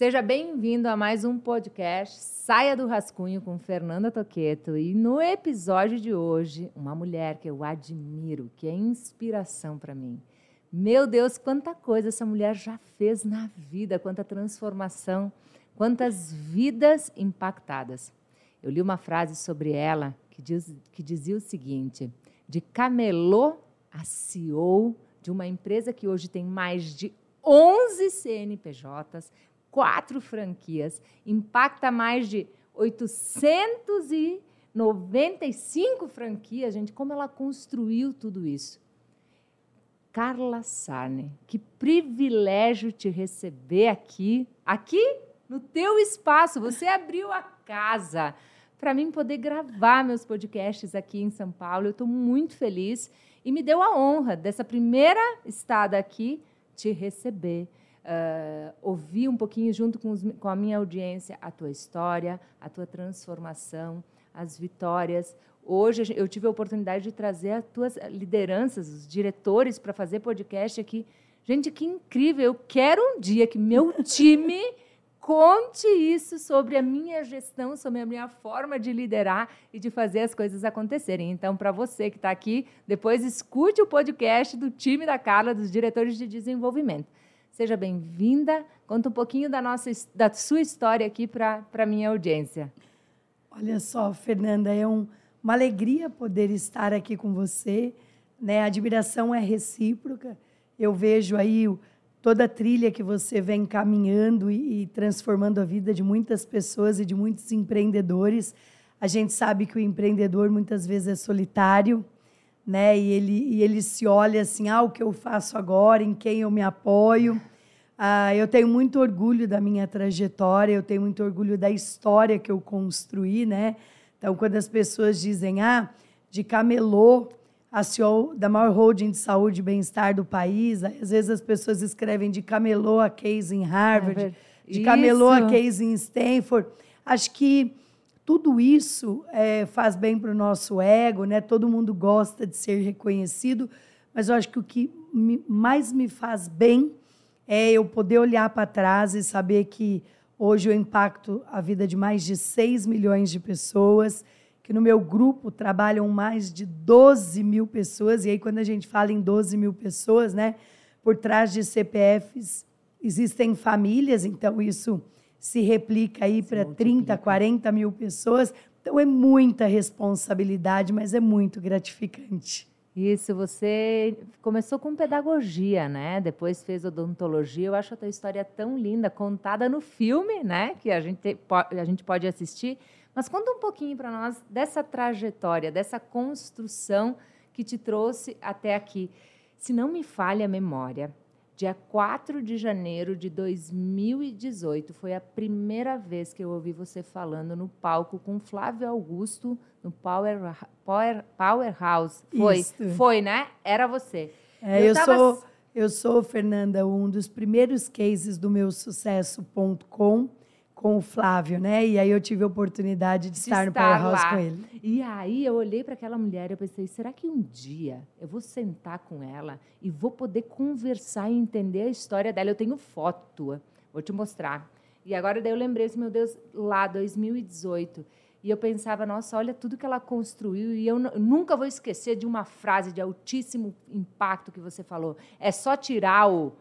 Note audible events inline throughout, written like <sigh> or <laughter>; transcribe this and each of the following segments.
Seja bem-vindo a mais um podcast Saia do Rascunho com Fernanda Toqueto. E no episódio de hoje, uma mulher que eu admiro, que é inspiração para mim. Meu Deus, quanta coisa essa mulher já fez na vida, quanta transformação, quantas vidas impactadas. Eu li uma frase sobre ela que, diz, que dizia o seguinte: de camelô a CEO de uma empresa que hoje tem mais de 11 CNPJs, quatro franquias, impacta mais de 895 franquias, gente. Como ela construiu tudo isso? Carla Sarne, que privilégio te receber aqui, aqui no teu espaço. Você abriu a casa para mim poder gravar meus podcasts aqui em São Paulo. Eu estou muito feliz e me deu a honra dessa primeira estada aqui te receber uh, ouvir um pouquinho junto com, os, com a minha audiência a tua história, a tua transformação, as vitórias. Hoje eu tive a oportunidade de trazer as tuas lideranças, os diretores, para fazer podcast aqui. Gente, que incrível! Eu quero um dia que meu <laughs> time conte isso sobre a minha gestão, sobre a minha forma de liderar e de fazer as coisas acontecerem. Então, para você que está aqui, depois escute o podcast do time da Carla, dos diretores de desenvolvimento. Seja bem-vinda. Conta um pouquinho da, nossa, da sua história aqui para a minha audiência. Olha só, Fernanda, é um, uma alegria poder estar aqui com você. Né? A admiração é recíproca. Eu vejo aí toda a trilha que você vem caminhando e, e transformando a vida de muitas pessoas e de muitos empreendedores. A gente sabe que o empreendedor muitas vezes é solitário, né? E ele, e ele se olha assim, ah, o que eu faço agora, em quem eu me apoio. Ah, eu tenho muito orgulho da minha trajetória, eu tenho muito orgulho da história que eu construí, né? Então, quando as pessoas dizem, ah, de camelô, a CEO da maior holding de saúde e bem-estar do país, às vezes as pessoas escrevem de camelô a case em Harvard, é de camelô a case em Stanford. Acho que tudo isso é, faz bem para o nosso ego, né? Todo mundo gosta de ser reconhecido, mas eu acho que o que me, mais me faz bem é eu poder olhar para trás e saber que hoje eu impacto a vida de mais de 6 milhões de pessoas, que no meu grupo trabalham mais de 12 mil pessoas, e aí quando a gente fala em 12 mil pessoas, né, por trás de CPFs existem famílias, então isso se replica aí para 30, 40 mil pessoas. Então é muita responsabilidade, mas é muito gratificante. Isso, você começou com pedagogia, né? Depois fez odontologia. Eu acho a tua história tão linda, contada no filme, né? Que a gente, a gente pode assistir. Mas conta um pouquinho para nós dessa trajetória, dessa construção que te trouxe até aqui. Se não me falha a memória, Dia 4 de janeiro de 2018 foi a primeira vez que eu ouvi você falando no palco com Flávio Augusto no Power, Power, Powerhouse. Foi, foi, né? Era você. É, eu, eu tava... sou, eu sou, Fernanda, um dos primeiros cases do meu sucesso.com com o Flávio, né? E aí eu tive a oportunidade de, de estar, no Powerhouse lá. com ele. E aí eu olhei para aquela mulher e pensei, será que um dia eu vou sentar com ela e vou poder conversar e entender a história dela? Eu tenho foto tua, vou te mostrar. E agora daí eu lembrei, assim, meu Deus, lá 2018. E eu pensava, nossa, olha tudo que ela construiu. E eu nunca vou esquecer de uma frase de altíssimo impacto que você falou. É só tirar o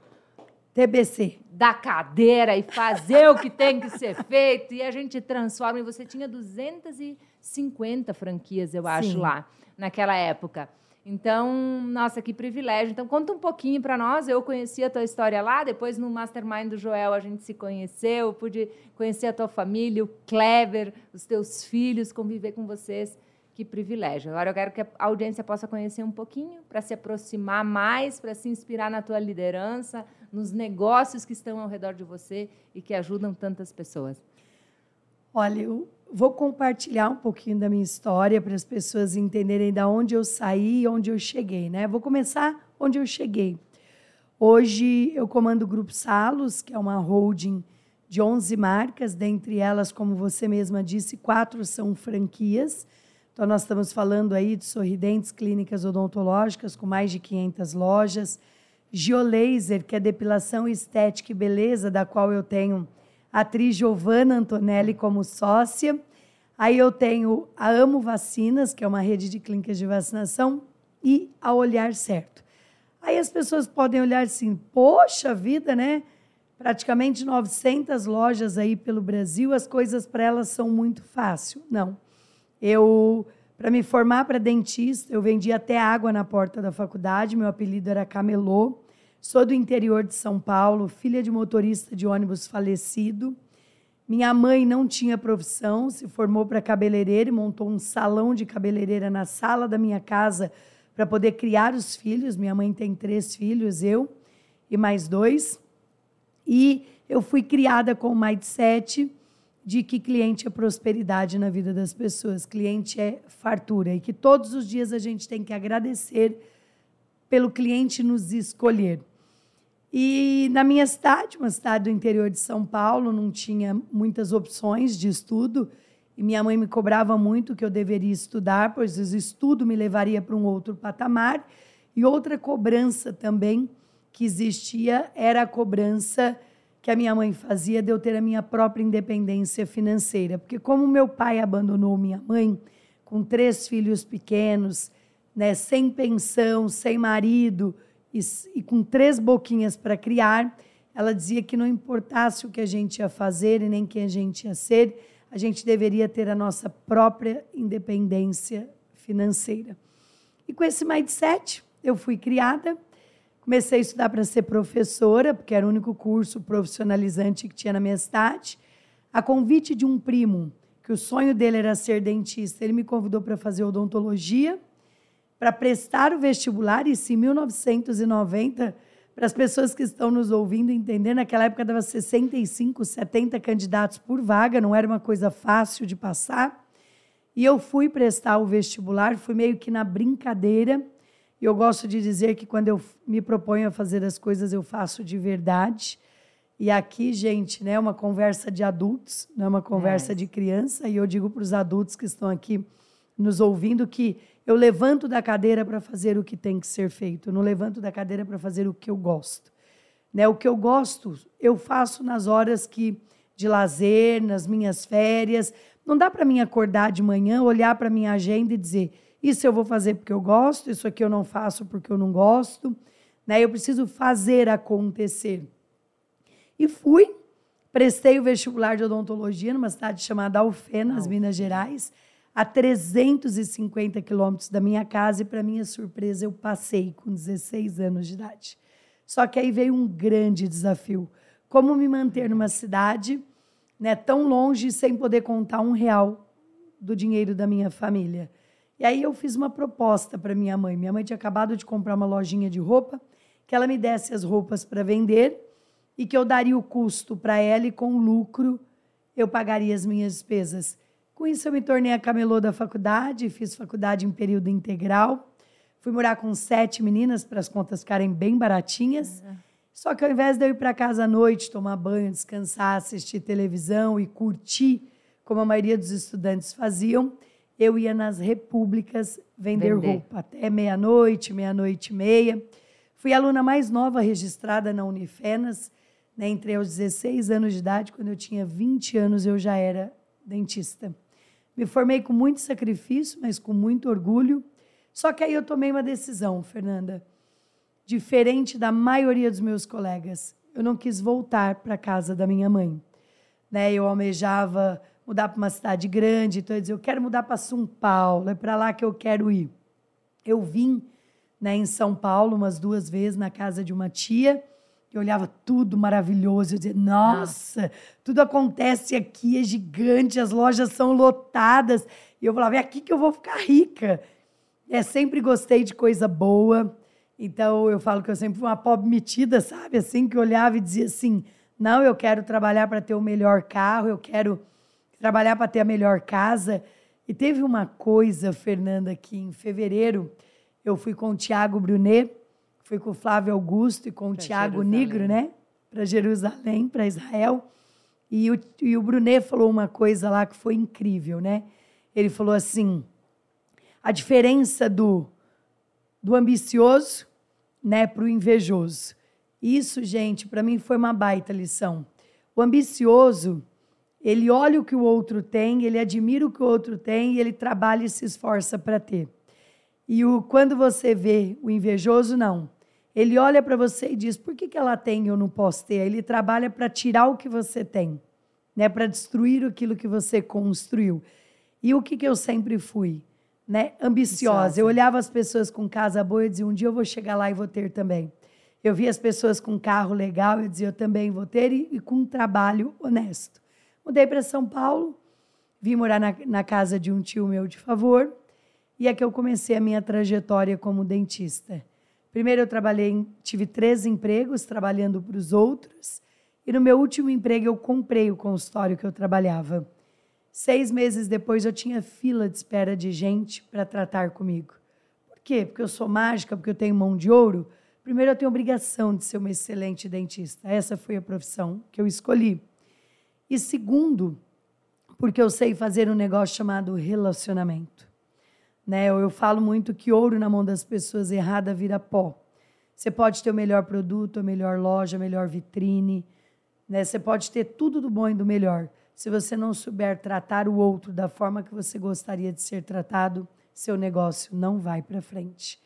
TBC. Da cadeira e fazer o que tem que ser feito. E a gente transforma. E você tinha 250 franquias, eu acho, Sim. lá, naquela época. Então, nossa, que privilégio. Então, conta um pouquinho para nós. Eu conheci a tua história lá, depois no Mastermind do Joel a gente se conheceu, pude conhecer a tua família, o Clever, os teus filhos, conviver com vocês. Que privilégio. Agora eu quero que a audiência possa conhecer um pouquinho, para se aproximar mais, para se inspirar na tua liderança, nos negócios que estão ao redor de você e que ajudam tantas pessoas. Olha, eu vou compartilhar um pouquinho da minha história para as pessoas entenderem da onde eu saí e onde eu cheguei, né? Vou começar onde eu cheguei. Hoje eu comando o Grupo Salos, que é uma holding de 11 marcas, dentre elas, como você mesma disse, quatro são franquias. Então, nós estamos falando aí de sorridentes clínicas odontológicas com mais de 500 lojas, Giolaser, que é depilação estética e beleza, da qual eu tenho a atriz Giovanna Antonelli como sócia. Aí eu tenho a Amo Vacinas, que é uma rede de clínicas de vacinação, e a Olhar Certo. Aí as pessoas podem olhar assim, poxa vida, né? Praticamente 900 lojas aí pelo Brasil, as coisas para elas são muito fácil. Não. Eu, para me formar para dentista, eu vendia até água na porta da faculdade, meu apelido era Camelô. Sou do interior de São Paulo, filha de motorista de ônibus falecido. Minha mãe não tinha profissão, se formou para cabeleireira e montou um salão de cabeleireira na sala da minha casa para poder criar os filhos. Minha mãe tem três filhos, eu e mais dois. E eu fui criada com o mindset de que cliente é prosperidade na vida das pessoas, cliente é fartura e que todos os dias a gente tem que agradecer pelo cliente nos escolher. E na minha cidade, uma cidade do interior de São Paulo, não tinha muitas opções de estudo. E minha mãe me cobrava muito que eu deveria estudar, pois o estudo me levaria para um outro patamar. E outra cobrança também que existia era a cobrança que a minha mãe fazia de eu ter a minha própria independência financeira. Porque como meu pai abandonou minha mãe com três filhos pequenos, né, sem pensão, sem marido, e, e com três boquinhas para criar, ela dizia que não importasse o que a gente ia fazer e nem quem a gente ia ser, a gente deveria ter a nossa própria independência financeira. E com esse mindset, eu fui criada, comecei a estudar para ser professora, porque era o único curso profissionalizante que tinha na minha cidade. A convite de um primo, que o sonho dele era ser dentista, ele me convidou para fazer odontologia para prestar o vestibular, isso em 1990, para as pessoas que estão nos ouvindo entender, naquela época dava 65, 70 candidatos por vaga, não era uma coisa fácil de passar. E eu fui prestar o vestibular, fui meio que na brincadeira. E eu gosto de dizer que quando eu me proponho a fazer as coisas, eu faço de verdade. E aqui, gente, né, é uma conversa de adultos, não é uma conversa é. de criança. E eu digo para os adultos que estão aqui nos ouvindo que eu levanto da cadeira para fazer o que tem que ser feito, eu não levanto da cadeira para fazer o que eu gosto. Né? O que eu gosto, eu faço nas horas que de lazer, nas minhas férias. Não dá para mim acordar de manhã, olhar para minha agenda e dizer: isso eu vou fazer porque eu gosto, isso aqui eu não faço porque eu não gosto. Né? Eu preciso fazer acontecer. E fui, prestei o vestibular de odontologia numa cidade chamada Alfenas, Minas Gerais a 350 quilômetros da minha casa e, para minha surpresa, eu passei com 16 anos de idade. Só que aí veio um grande desafio. Como me manter numa cidade né, tão longe sem poder contar um real do dinheiro da minha família? E aí eu fiz uma proposta para minha mãe. Minha mãe tinha acabado de comprar uma lojinha de roupa, que ela me desse as roupas para vender e que eu daria o custo para ela e com lucro eu pagaria as minhas despesas. Com isso, eu me tornei a camelô da faculdade, fiz faculdade em período integral. Fui morar com sete meninas para as contas ficarem bem baratinhas. Uhum. Só que ao invés de eu ir para casa à noite, tomar banho, descansar, assistir televisão e curtir, como a maioria dos estudantes faziam, eu ia nas repúblicas vender, vender. roupa até meia-noite, meia-noite e meia. Fui a aluna mais nova registrada na Unifenas. Né? Entrei aos 16 anos de idade. Quando eu tinha 20 anos, eu já era dentista. Me formei com muito sacrifício, mas com muito orgulho. Só que aí eu tomei uma decisão, Fernanda, diferente da maioria dos meus colegas. Eu não quis voltar para a casa da minha mãe. Né? Eu almejava mudar para uma cidade grande, então eu dizia, eu quero mudar para São Paulo, é para lá que eu quero ir. Eu vim né, em São Paulo umas duas vezes na casa de uma tia, eu olhava tudo maravilhoso, eu dizia, nossa, tudo acontece aqui, é gigante, as lojas são lotadas. E eu falava, é aqui que eu vou ficar rica. É, sempre gostei de coisa boa. Então, eu falo que eu sempre fui uma pobre metida, sabe? Assim, que olhava e dizia assim, não, eu quero trabalhar para ter o melhor carro, eu quero trabalhar para ter a melhor casa. E teve uma coisa, Fernanda, que em fevereiro eu fui com o Tiago Brunet, Fui com o Flávio Augusto e com o Tiago Nigro, né? Para Jerusalém, para Israel. E o, e o Brunet falou uma coisa lá que foi incrível, né? Ele falou assim: a diferença do, do ambicioso né, para o invejoso. Isso, gente, para mim foi uma baita lição. O ambicioso, ele olha o que o outro tem, ele admira o que o outro tem e ele trabalha e se esforça para ter. E o, quando você vê o invejoso, não. Ele olha para você e diz: por que, que ela tem e eu não posso ter? Ele trabalha para tirar o que você tem, né? para destruir aquilo que você construiu. E o que, que eu sempre fui? Né? Ambiciosa. Eu olhava as pessoas com casa boa e dizia: um dia eu vou chegar lá e vou ter também. Eu via as pessoas com carro legal e dizia: eu também vou ter, e, e com um trabalho honesto. Mudei para São Paulo, vim morar na, na casa de um tio meu de favor, e é que eu comecei a minha trajetória como dentista. Primeiro eu trabalhei, tive três empregos trabalhando para os outros, e no meu último emprego eu comprei o consultório que eu trabalhava. Seis meses depois eu tinha fila de espera de gente para tratar comigo. Por quê? Porque eu sou mágica, porque eu tenho mão de ouro. Primeiro eu tenho obrigação de ser uma excelente dentista. Essa foi a profissão que eu escolhi. E segundo, porque eu sei fazer um negócio chamado relacionamento. Né? Eu, eu falo muito que ouro na mão das pessoas errada vira pó. Você pode ter o melhor produto, a melhor loja, a melhor vitrine, né? Você pode ter tudo do bom e do melhor. Se você não souber tratar o outro da forma que você gostaria de ser tratado, seu negócio não vai para frente.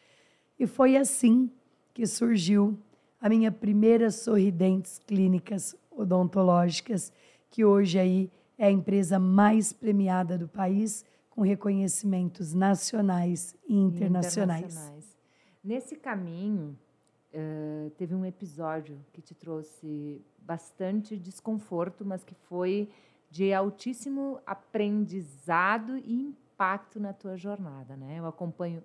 E foi assim que surgiu a minha primeira Sorridentes Clínicas Odontológicas, que hoje aí é a empresa mais premiada do país, com reconhecimentos nacionais e internacionais. internacionais. Nesse caminho, uh, teve um episódio que te trouxe bastante desconforto, mas que foi de altíssimo aprendizado e impacto na tua jornada, né? Eu acompanho,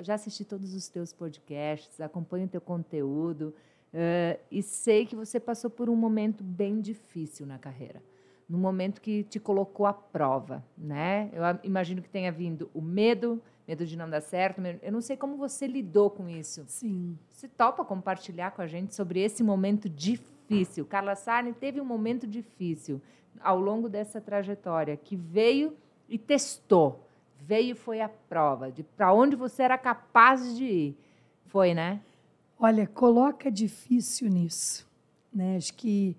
já assisti todos os teus podcasts, acompanho o teu conteúdo, Uh, e sei que você passou por um momento bem difícil na carreira, num momento que te colocou à prova, né? Eu imagino que tenha vindo o medo, medo de não dar certo. Eu não sei como você lidou com isso. Sim. Você topa compartilhar com a gente sobre esse momento difícil? Carla Sarni teve um momento difícil ao longo dessa trajetória que veio e testou, veio e foi a prova de para onde você era capaz de ir. Foi, né? Olha, coloca difícil nisso. Né? Acho que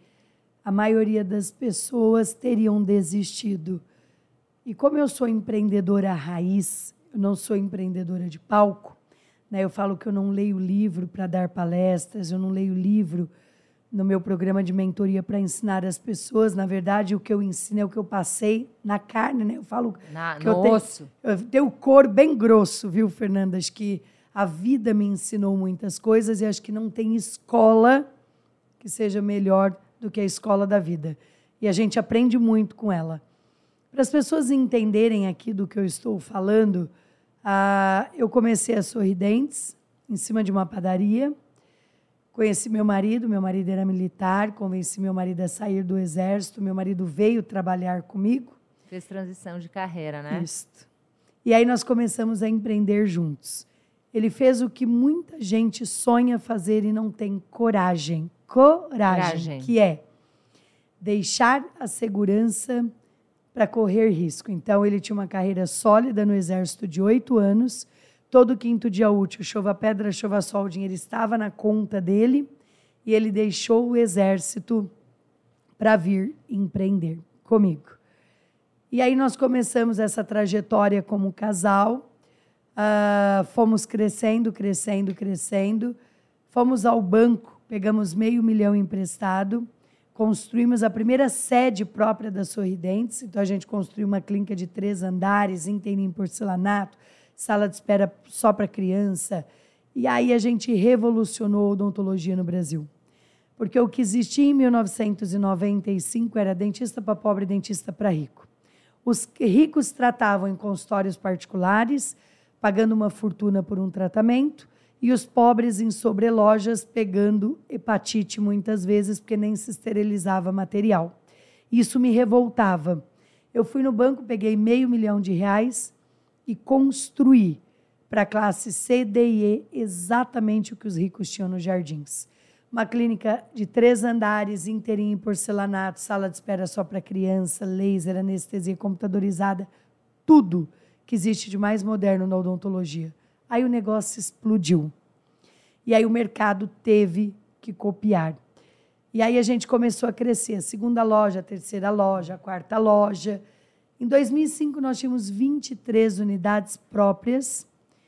a maioria das pessoas teriam desistido. E como eu sou empreendedora raiz, eu não sou empreendedora de palco, né? eu falo que eu não leio livro para dar palestras, eu não leio livro no meu programa de mentoria para ensinar as pessoas. Na verdade, o que eu ensino é o que eu passei na carne. Né? Eu falo na, que eu tenho, osso. Eu tenho o cor bem grosso, viu, Fernanda? Acho que a vida me ensinou muitas coisas e acho que não tem escola que seja melhor do que a escola da vida. E a gente aprende muito com ela. Para as pessoas entenderem aqui do que eu estou falando, ah, eu comecei a Sorridentes, em cima de uma padaria. Conheci meu marido, meu marido era militar, convenci meu marido a sair do exército, meu marido veio trabalhar comigo. Fez transição de carreira, né? Isso. E aí nós começamos a empreender juntos. Ele fez o que muita gente sonha fazer e não tem coragem. Coragem, coragem. que é deixar a segurança para correr risco. Então, ele tinha uma carreira sólida no Exército de oito anos. Todo quinto dia útil, chova pedra, chova sol, o dinheiro estava na conta dele. E ele deixou o Exército para vir empreender comigo. E aí nós começamos essa trajetória como casal. Uh, fomos crescendo, crescendo, crescendo. Fomos ao banco, pegamos meio milhão emprestado, construímos a primeira sede própria da Sorridentes. Então, a gente construiu uma clínica de três andares, inteirinho em porcelanato, sala de espera só para criança. E aí a gente revolucionou a odontologia no Brasil. Porque o que existia em 1995 era dentista para pobre e dentista para rico. Os ricos tratavam em consultórios particulares, pagando uma fortuna por um tratamento, e os pobres em sobrelojas pegando hepatite muitas vezes, porque nem se esterilizava material. Isso me revoltava. Eu fui no banco, peguei meio milhão de reais e construí para a classe C, D e E exatamente o que os ricos tinham nos jardins. Uma clínica de três andares, inteirinho em porcelanato, sala de espera só para criança, laser, anestesia computadorizada, tudo que existe de mais moderno na odontologia. Aí o negócio explodiu. E aí o mercado teve que copiar. E aí a gente começou a crescer. A segunda loja, a terceira loja, a quarta loja. Em 2005, nós tínhamos 23 unidades próprias.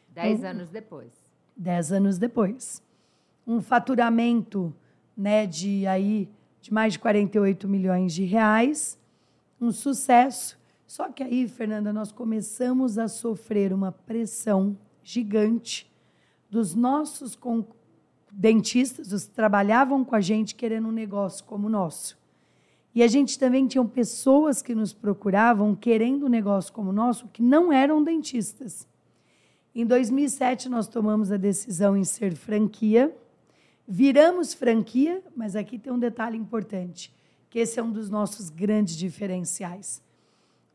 Dez um, anos depois. Dez anos depois. Um faturamento né, de, aí, de mais de 48 milhões de reais. Um sucesso. Só que aí, Fernanda, nós começamos a sofrer uma pressão gigante dos nossos dentistas, os que trabalhavam com a gente querendo um negócio como o nosso. E a gente também tinha pessoas que nos procuravam querendo um negócio como o nosso que não eram dentistas. Em 2007, nós tomamos a decisão em ser franquia. Viramos franquia, mas aqui tem um detalhe importante, que esse é um dos nossos grandes diferenciais.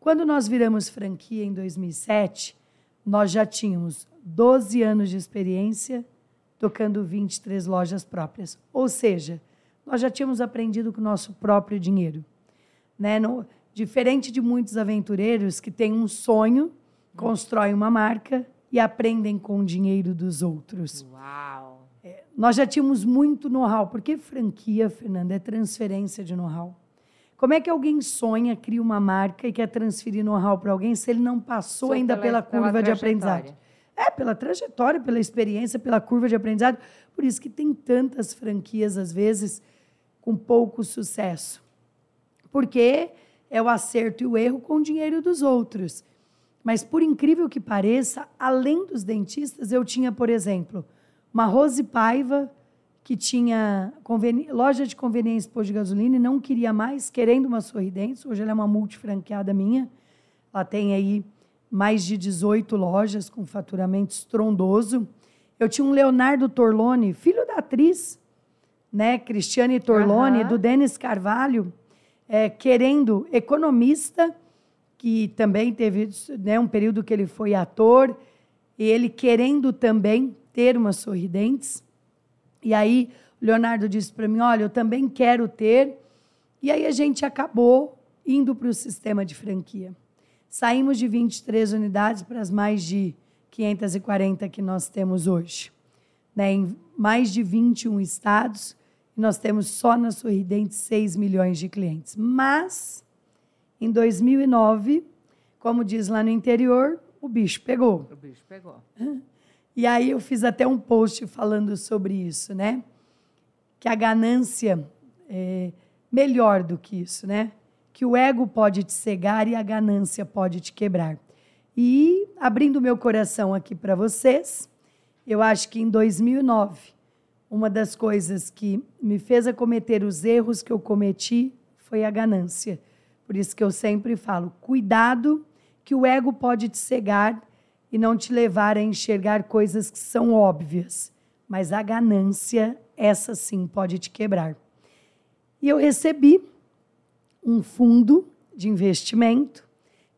Quando nós viramos franquia em 2007, nós já tínhamos 12 anos de experiência tocando 23 lojas próprias. Ou seja, nós já tínhamos aprendido com o nosso próprio dinheiro. Né? No, diferente de muitos aventureiros que têm um sonho, constroem uma marca e aprendem com o dinheiro dos outros. Uau! É, nós já tínhamos muito know-how, porque franquia, Fernanda, é transferência de know-how. Como é que alguém sonha, cria uma marca e quer transferir know-how para alguém se ele não passou Só ainda pela, pela curva pela de aprendizagem? É, pela trajetória, pela experiência, pela curva de aprendizado. Por isso que tem tantas franquias, às vezes, com pouco sucesso. Porque é o acerto e o erro com o dinheiro dos outros. Mas, por incrível que pareça, além dos dentistas, eu tinha, por exemplo, uma Rose Paiva, que tinha loja de conveniência posto de gasolina e não queria mais, querendo uma sorridente. Hoje ela é uma multifranqueada minha. Ela tem aí mais de 18 lojas com faturamento estrondoso. Eu tinha um Leonardo Torlone, filho da atriz, né, Cristiane Torlone, uhum. do Denis Carvalho, é, querendo economista, que também teve né, um período que ele foi ator, e ele querendo também ter uma sorridentes. E aí o Leonardo disse para mim: Olha, eu também quero ter. E aí a gente acabou indo para o sistema de franquia. Saímos de 23 unidades para as mais de 540 que nós temos hoje. Né? Em mais de 21 estados, nós temos só na Sorridente 6 milhões de clientes. Mas, em 2009, como diz lá no interior, o bicho pegou. O bicho pegou. E aí eu fiz até um post falando sobre isso, né? Que a ganância é melhor do que isso, né? Que o ego pode te cegar e a ganância pode te quebrar. E abrindo meu coração aqui para vocês, eu acho que em 2009, uma das coisas que me fez cometer os erros que eu cometi foi a ganância. Por isso que eu sempre falo, cuidado que o ego pode te cegar e não te levar a enxergar coisas que são óbvias, mas a ganância, essa sim, pode te quebrar. E eu recebi um fundo de investimento,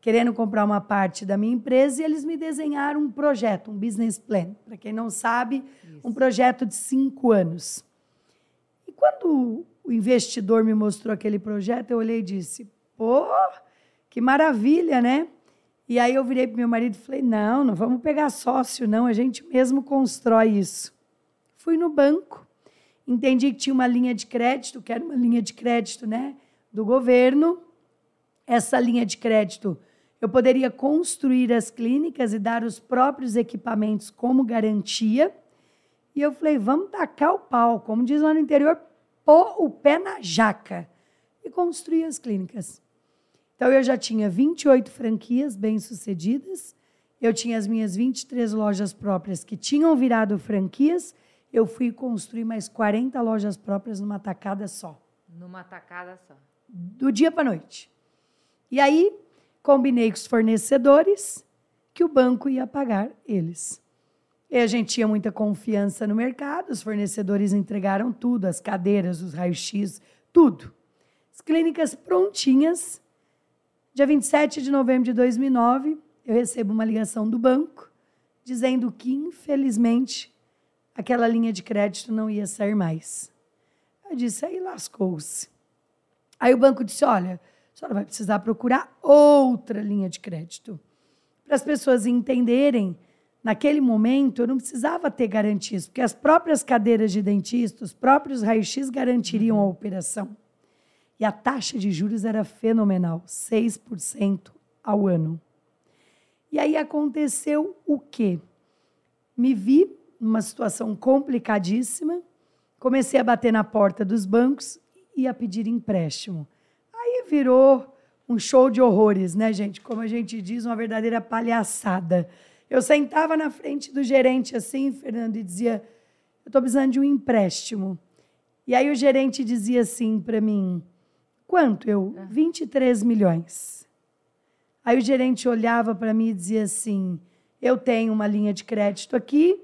querendo comprar uma parte da minha empresa, e eles me desenharam um projeto, um business plan. Para quem não sabe, Isso. um projeto de cinco anos. E quando o investidor me mostrou aquele projeto, eu olhei e disse: pô, que maravilha, né? E aí eu virei para meu marido e falei: não, não vamos pegar sócio, não, a gente mesmo constrói isso. Fui no banco, entendi que tinha uma linha de crédito, que era uma linha de crédito né, do governo. Essa linha de crédito eu poderia construir as clínicas e dar os próprios equipamentos como garantia. E eu falei: vamos tacar o pau, como diz lá no interior, pôr o pé na jaca e construir as clínicas. Então, eu já tinha 28 franquias bem-sucedidas, eu tinha as minhas 23 lojas próprias que tinham virado franquias, eu fui construir mais 40 lojas próprias numa tacada só. Numa tacada só. Do dia para a noite. E aí, combinei com os fornecedores que o banco ia pagar eles. E a gente tinha muita confiança no mercado, os fornecedores entregaram tudo, as cadeiras, os raios-x, tudo. As clínicas prontinhas Dia 27 de novembro de 2009, eu recebo uma ligação do banco dizendo que, infelizmente, aquela linha de crédito não ia sair mais. Eu disse, aí lascou-se. Aí o banco disse: olha, a senhora vai precisar procurar outra linha de crédito. Para as pessoas entenderem, naquele momento, eu não precisava ter garantias, porque as próprias cadeiras de dentista, os próprios raios-x garantiriam a operação. E a taxa de juros era fenomenal, 6% ao ano. E aí aconteceu o quê? Me vi numa situação complicadíssima, comecei a bater na porta dos bancos e a pedir empréstimo. Aí virou um show de horrores, né, gente? Como a gente diz, uma verdadeira palhaçada. Eu sentava na frente do gerente assim, Fernando, e dizia: Eu estou precisando de um empréstimo. E aí o gerente dizia assim para mim: Quanto? Eu, 23 milhões. Aí o gerente olhava para mim e dizia assim: Eu tenho uma linha de crédito aqui,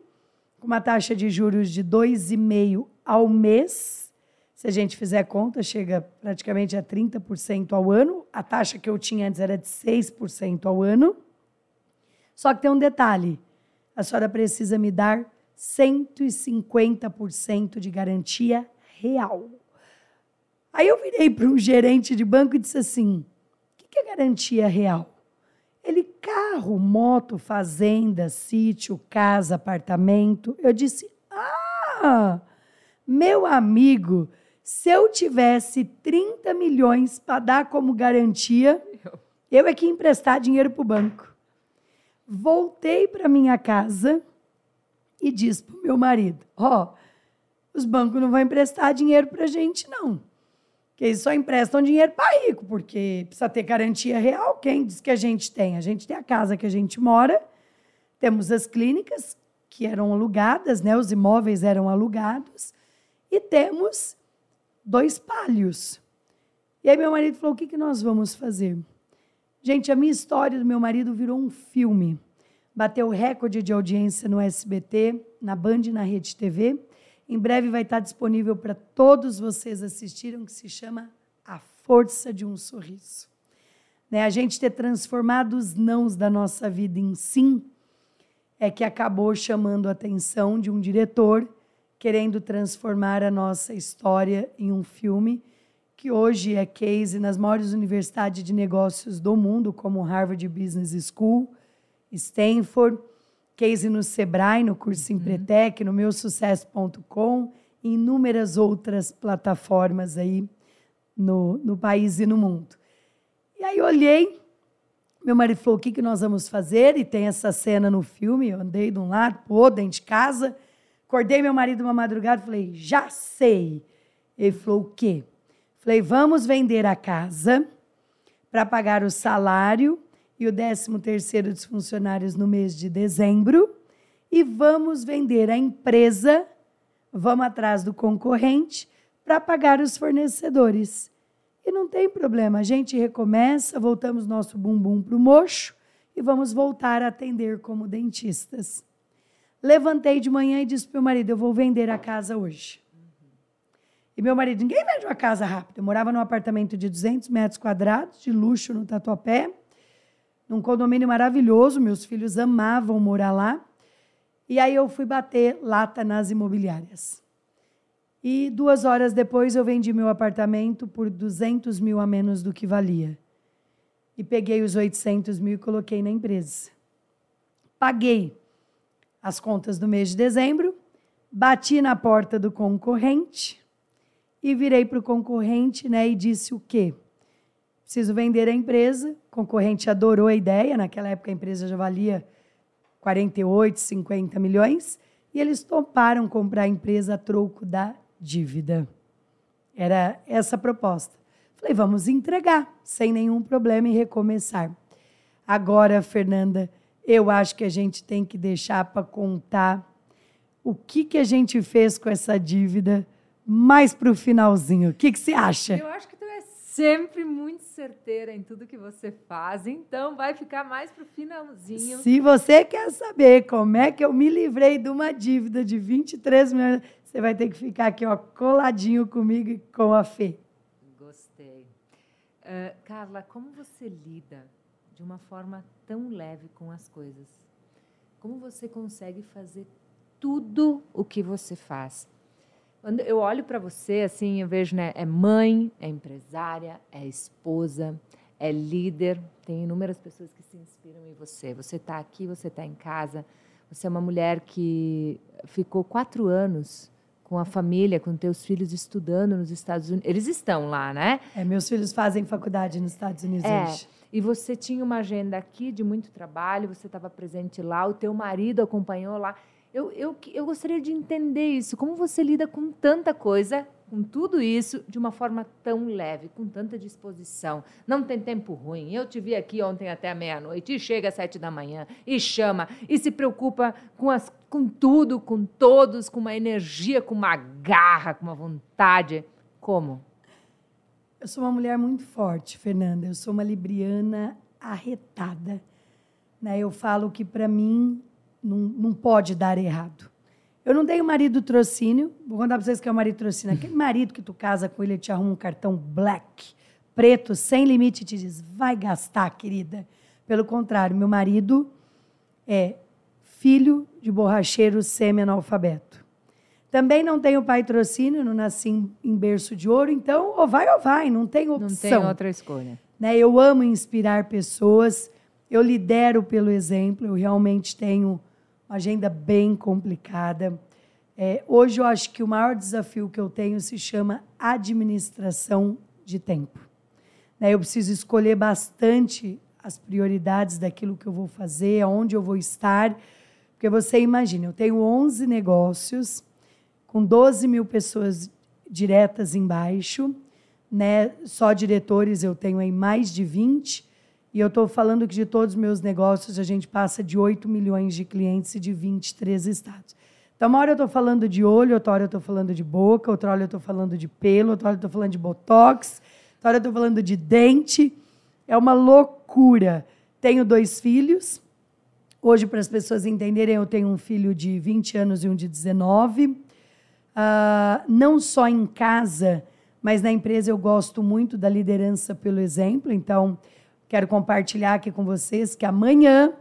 com uma taxa de juros de 2,5 ao mês. Se a gente fizer conta, chega praticamente a 30% ao ano. A taxa que eu tinha antes era de 6% ao ano. Só que tem um detalhe: a senhora precisa me dar 150% de garantia real. Aí eu virei para um gerente de banco e disse assim: o que é garantia real? Ele, carro, moto, fazenda, sítio, casa, apartamento. Eu disse: ah, meu amigo, se eu tivesse 30 milhões para dar como garantia, eu é que ia emprestar dinheiro para o banco. Voltei para minha casa e disse para o meu marido: Ó, oh, os bancos não vão emprestar dinheiro para a gente, não que eles só emprestam dinheiro para rico, porque precisa ter garantia real. Quem diz que a gente tem? A gente tem a casa que a gente mora, temos as clínicas que eram alugadas, né? os imóveis eram alugados, e temos dois palhos. E aí meu marido falou: o que, que nós vamos fazer? Gente, a minha história do meu marido virou um filme. Bateu recorde de audiência no SBT, na Band e na Rede TV. Em breve vai estar disponível para todos vocês assistirem, que se chama A Força de um Sorriso. Né? A gente ter transformado os nãos da nossa vida em sim é que acabou chamando a atenção de um diretor querendo transformar a nossa história em um filme que hoje é case nas maiores universidades de negócios do mundo, como Harvard Business School, Stanford, case no Sebrae, no curso uhum. Empretec, no meusucesso.com e inúmeras outras plataformas aí no, no país e no mundo. E aí olhei, meu marido falou, o que, que nós vamos fazer? E tem essa cena no filme, eu andei de um lado para outro, dentro de casa, acordei meu marido uma madrugada e falei, já sei. Ele falou, o quê? Falei, vamos vender a casa para pagar o salário e o 13 terceiro dos funcionários no mês de dezembro e vamos vender a empresa, vamos atrás do concorrente para pagar os fornecedores. E não tem problema, a gente recomeça, voltamos nosso bumbum para o mocho e vamos voltar a atender como dentistas. Levantei de manhã e disse para o meu marido: Eu vou vender a casa hoje. E meu marido, ninguém vende uma casa rápida. Eu morava num apartamento de 200 metros quadrados, de luxo no Tatuapé num condomínio maravilhoso, meus filhos amavam morar lá. E aí eu fui bater lata nas imobiliárias. E duas horas depois eu vendi meu apartamento por 200 mil a menos do que valia. E peguei os 800 mil e coloquei na empresa. Paguei as contas do mês de dezembro, bati na porta do concorrente e virei para o concorrente né, e disse o quê? Preciso vender a empresa. O concorrente adorou a ideia, naquela época a empresa já valia 48, 50 milhões, e eles toparam comprar a empresa a troco da dívida. Era essa a proposta. Falei, vamos entregar, sem nenhum problema e recomeçar. Agora, Fernanda, eu acho que a gente tem que deixar para contar o que, que a gente fez com essa dívida mais para o finalzinho. O que, que você acha? Eu acho que sempre muito certeira em tudo que você faz, então vai ficar mais para o finalzinho. Se você quer saber como é que eu me livrei de uma dívida de 23 milhões, você vai ter que ficar aqui ó, coladinho comigo e com a Fê. Gostei. Uh, Carla, como você lida de uma forma tão leve com as coisas? Como você consegue fazer tudo o que você faz? Quando eu olho para você, assim, eu vejo, né, é mãe, é empresária, é esposa, é líder. Tem inúmeras pessoas que se inspiram em você. Você está aqui, você está em casa, Você é uma mulher que ficou quatro anos com a família, com teus filhos estudando nos Estados Unidos. Eles estão lá, né? É, meus filhos fazem faculdade nos Estados Unidos É. hoje. E você tinha uma agenda aqui de muito trabalho, você estava presente lá, o teu marido acompanhou lá. Eu, eu, eu gostaria de entender isso. Como você lida com tanta coisa, com tudo isso, de uma forma tão leve, com tanta disposição? Não tem tempo ruim. Eu te vi aqui ontem até meia-noite, e chega às sete da manhã, e chama, e se preocupa com, as, com tudo, com todos, com uma energia, com uma garra, com uma vontade. Como? Eu sou uma mulher muito forte, Fernanda. Eu sou uma libriana arretada. Né? Eu falo que, para mim, não, não pode dar errado. Eu não tenho marido trocínio. Vou contar para vocês que é o marido trocínio. Aquele <laughs> marido que tu casa com ele, ele te arruma um cartão black, preto, sem limite, e te diz, vai gastar, querida. Pelo contrário, meu marido é filho de borracheiro semi-analfabeto. Também não tenho pai trocínio, não nasci em, em berço de ouro, então ou vai ou vai, não tem opção. Não tem outra escolha. Né? Eu amo inspirar pessoas, eu lidero pelo exemplo, eu realmente tenho uma agenda bem complicada. É, hoje eu acho que o maior desafio que eu tenho se chama administração de tempo. Né? Eu preciso escolher bastante as prioridades daquilo que eu vou fazer, aonde eu vou estar, porque você imagina, eu tenho 11 negócios com 12 mil pessoas diretas embaixo, né? Só diretores eu tenho aí mais de 20. E eu estou falando que de todos os meus negócios a gente passa de 8 milhões de clientes e de 23 estados. Então, uma hora eu estou falando de olho, outra hora eu estou falando de boca, outra hora eu estou falando de pelo, outra hora eu estou falando de botox, outra hora eu estou falando de dente. É uma loucura. Tenho dois filhos. Hoje, para as pessoas entenderem, eu tenho um filho de 20 anos e um de 19. Ah, não só em casa, mas na empresa eu gosto muito da liderança pelo exemplo. Então, quero compartilhar aqui com vocês que amanhã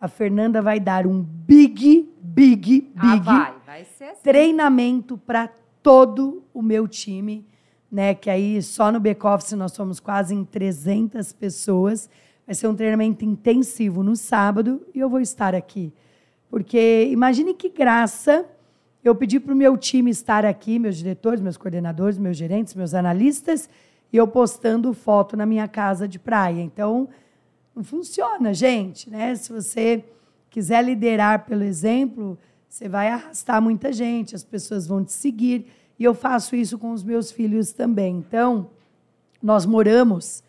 a Fernanda vai dar um big, big, big Ah, vai, vai assim. treinamento para todo o meu time, né? Que aí só no back-office nós somos quase em 300 pessoas. Vai ser um treinamento intensivo no sábado e eu vou estar aqui. Porque imagine que graça eu pedi para o meu time estar aqui, meus diretores, meus coordenadores, meus gerentes, meus analistas, e eu postando foto na minha casa de praia. Então, não funciona, gente. Né? Se você quiser liderar pelo exemplo, você vai arrastar muita gente, as pessoas vão te seguir. E eu faço isso com os meus filhos também. Então, nós moramos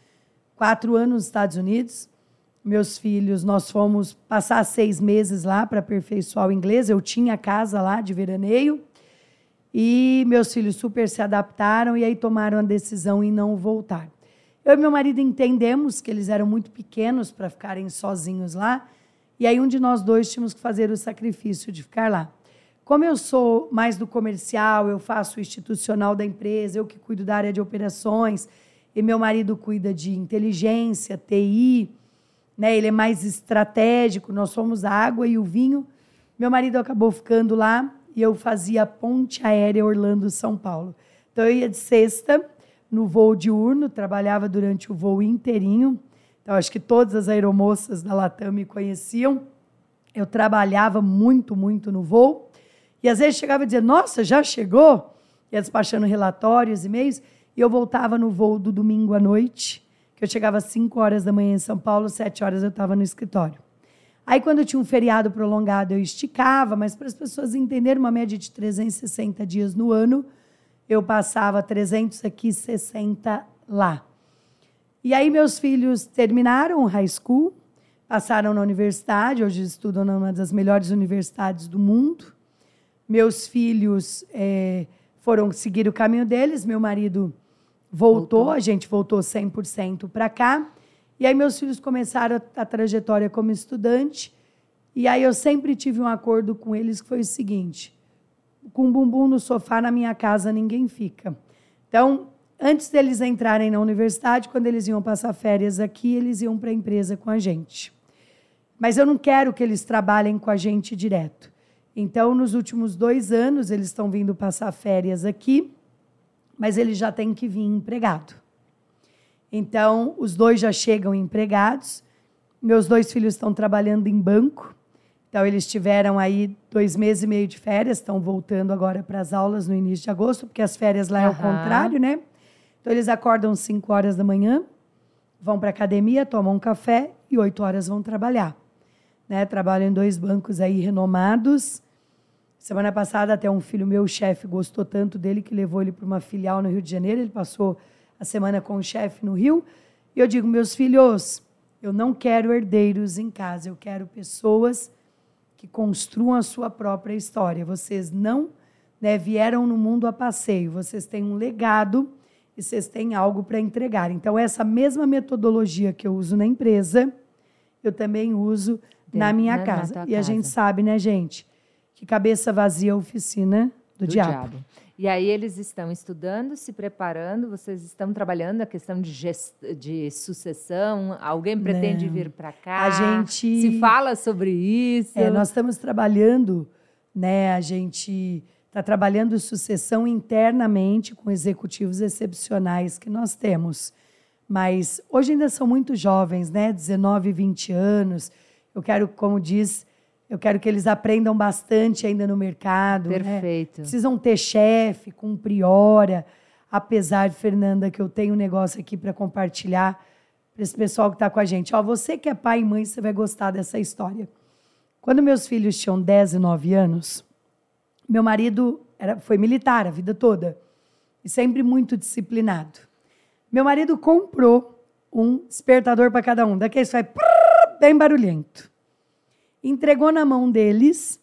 quatro anos nos Estados Unidos. Meus filhos, nós fomos passar seis meses lá para aperfeiçoar o inglês. Eu tinha casa lá de veraneio. E meus filhos super se adaptaram e aí tomaram a decisão em não voltar. Eu e meu marido entendemos que eles eram muito pequenos para ficarem sozinhos lá. E aí um de nós dois tínhamos que fazer o sacrifício de ficar lá. Como eu sou mais do comercial, eu faço o institucional da empresa, eu que cuido da área de operações, e meu marido cuida de inteligência, TI, né? Ele é mais estratégico, nós somos a água e o vinho. Meu marido acabou ficando lá e eu fazia a ponte aérea Orlando-São Paulo. Então eu ia de sexta no voo diurno, trabalhava durante o voo inteirinho. Então acho que todas as aeromoças da Latam me conheciam. Eu trabalhava muito, muito no voo. E às vezes chegava e dizia: "Nossa, já chegou?" Ia despachando relatórios, e-mails, e eu voltava no voo do domingo à noite, que eu chegava às 5 horas da manhã em São Paulo, 7 horas eu estava no escritório. Aí, quando tinha um feriado prolongado, eu esticava, mas para as pessoas entenderem, uma média de 360 dias no ano, eu passava 300 aqui, 60 lá. E aí, meus filhos terminaram o high school, passaram na universidade, hoje estudam numa das melhores universidades do mundo. Meus filhos eh, foram seguir o caminho deles, meu marido voltou, Voltou. a gente voltou 100% para cá. E aí meus filhos começaram a, trajetória como estudante. E aí eu sempre tive um acordo com eles que foi o seguinte: com bumbum no sofá na minha casa ninguém fica. Então, antes deles entrarem na universidade, quando eles iam passar férias aqui, eles iam para a empresa com a gente. Mas eu não quero que eles trabalhem com a gente direto. Então, nos últimos dois anos, eles estão vindo passar férias aqui, mas eles já têm que vir empregado. Então, os dois já chegam empregados. Meus dois filhos estão trabalhando em banco. Então, eles tiveram aí dois meses e meio de férias, estão voltando agora para as aulas no início de agosto, porque as férias lá é o contrário, né? Então, eles acordam 5 horas da manhã, vão para a academia, tomam um café e 8 horas vão trabalhar. Né? Trabalham em dois bancos aí renomados. Semana passada, até um filho meu, chefe, gostou tanto dele que levou ele para uma filial no Rio de Janeiro. Ele passou a semana com o chefe no Rio. E eu digo, meus filhos, eu não quero herdeiros em casa, eu quero pessoas que construam a sua própria história. Vocês não né, vieram no mundo a passeio, vocês têm um legado e vocês têm algo para entregar. Então, essa mesma metodologia que eu uso na empresa, eu também uso na minha na, casa. Na e casa. a gente sabe, né, gente, que cabeça vazia é oficina do, do diabo. diabo. E aí eles estão estudando, se preparando, vocês estão trabalhando a questão de, gest... de sucessão, alguém pretende Não. vir para cá? A gente... Se fala sobre isso? É, nós estamos trabalhando, né, a gente está trabalhando sucessão internamente com executivos excepcionais que nós temos. Mas hoje ainda são muito jovens, né, 19, 20 anos. Eu quero, como diz eu quero que eles aprendam bastante ainda no mercado. Né? Perfeito. Né? Precisam ter chefe, cumprir hora. Apesar, Fernanda, que eu tenho um negócio aqui para compartilhar para esse pessoal que está com a gente. Ó, você que é pai e mãe, você vai gostar dessa história. Quando meus filhos tinham 10 e 9 anos, meu marido era, foi militar a vida toda e sempre muito disciplinado. Meu marido comprou um despertador para cada um, daqueles que faz bem barulhento entregou na mão deles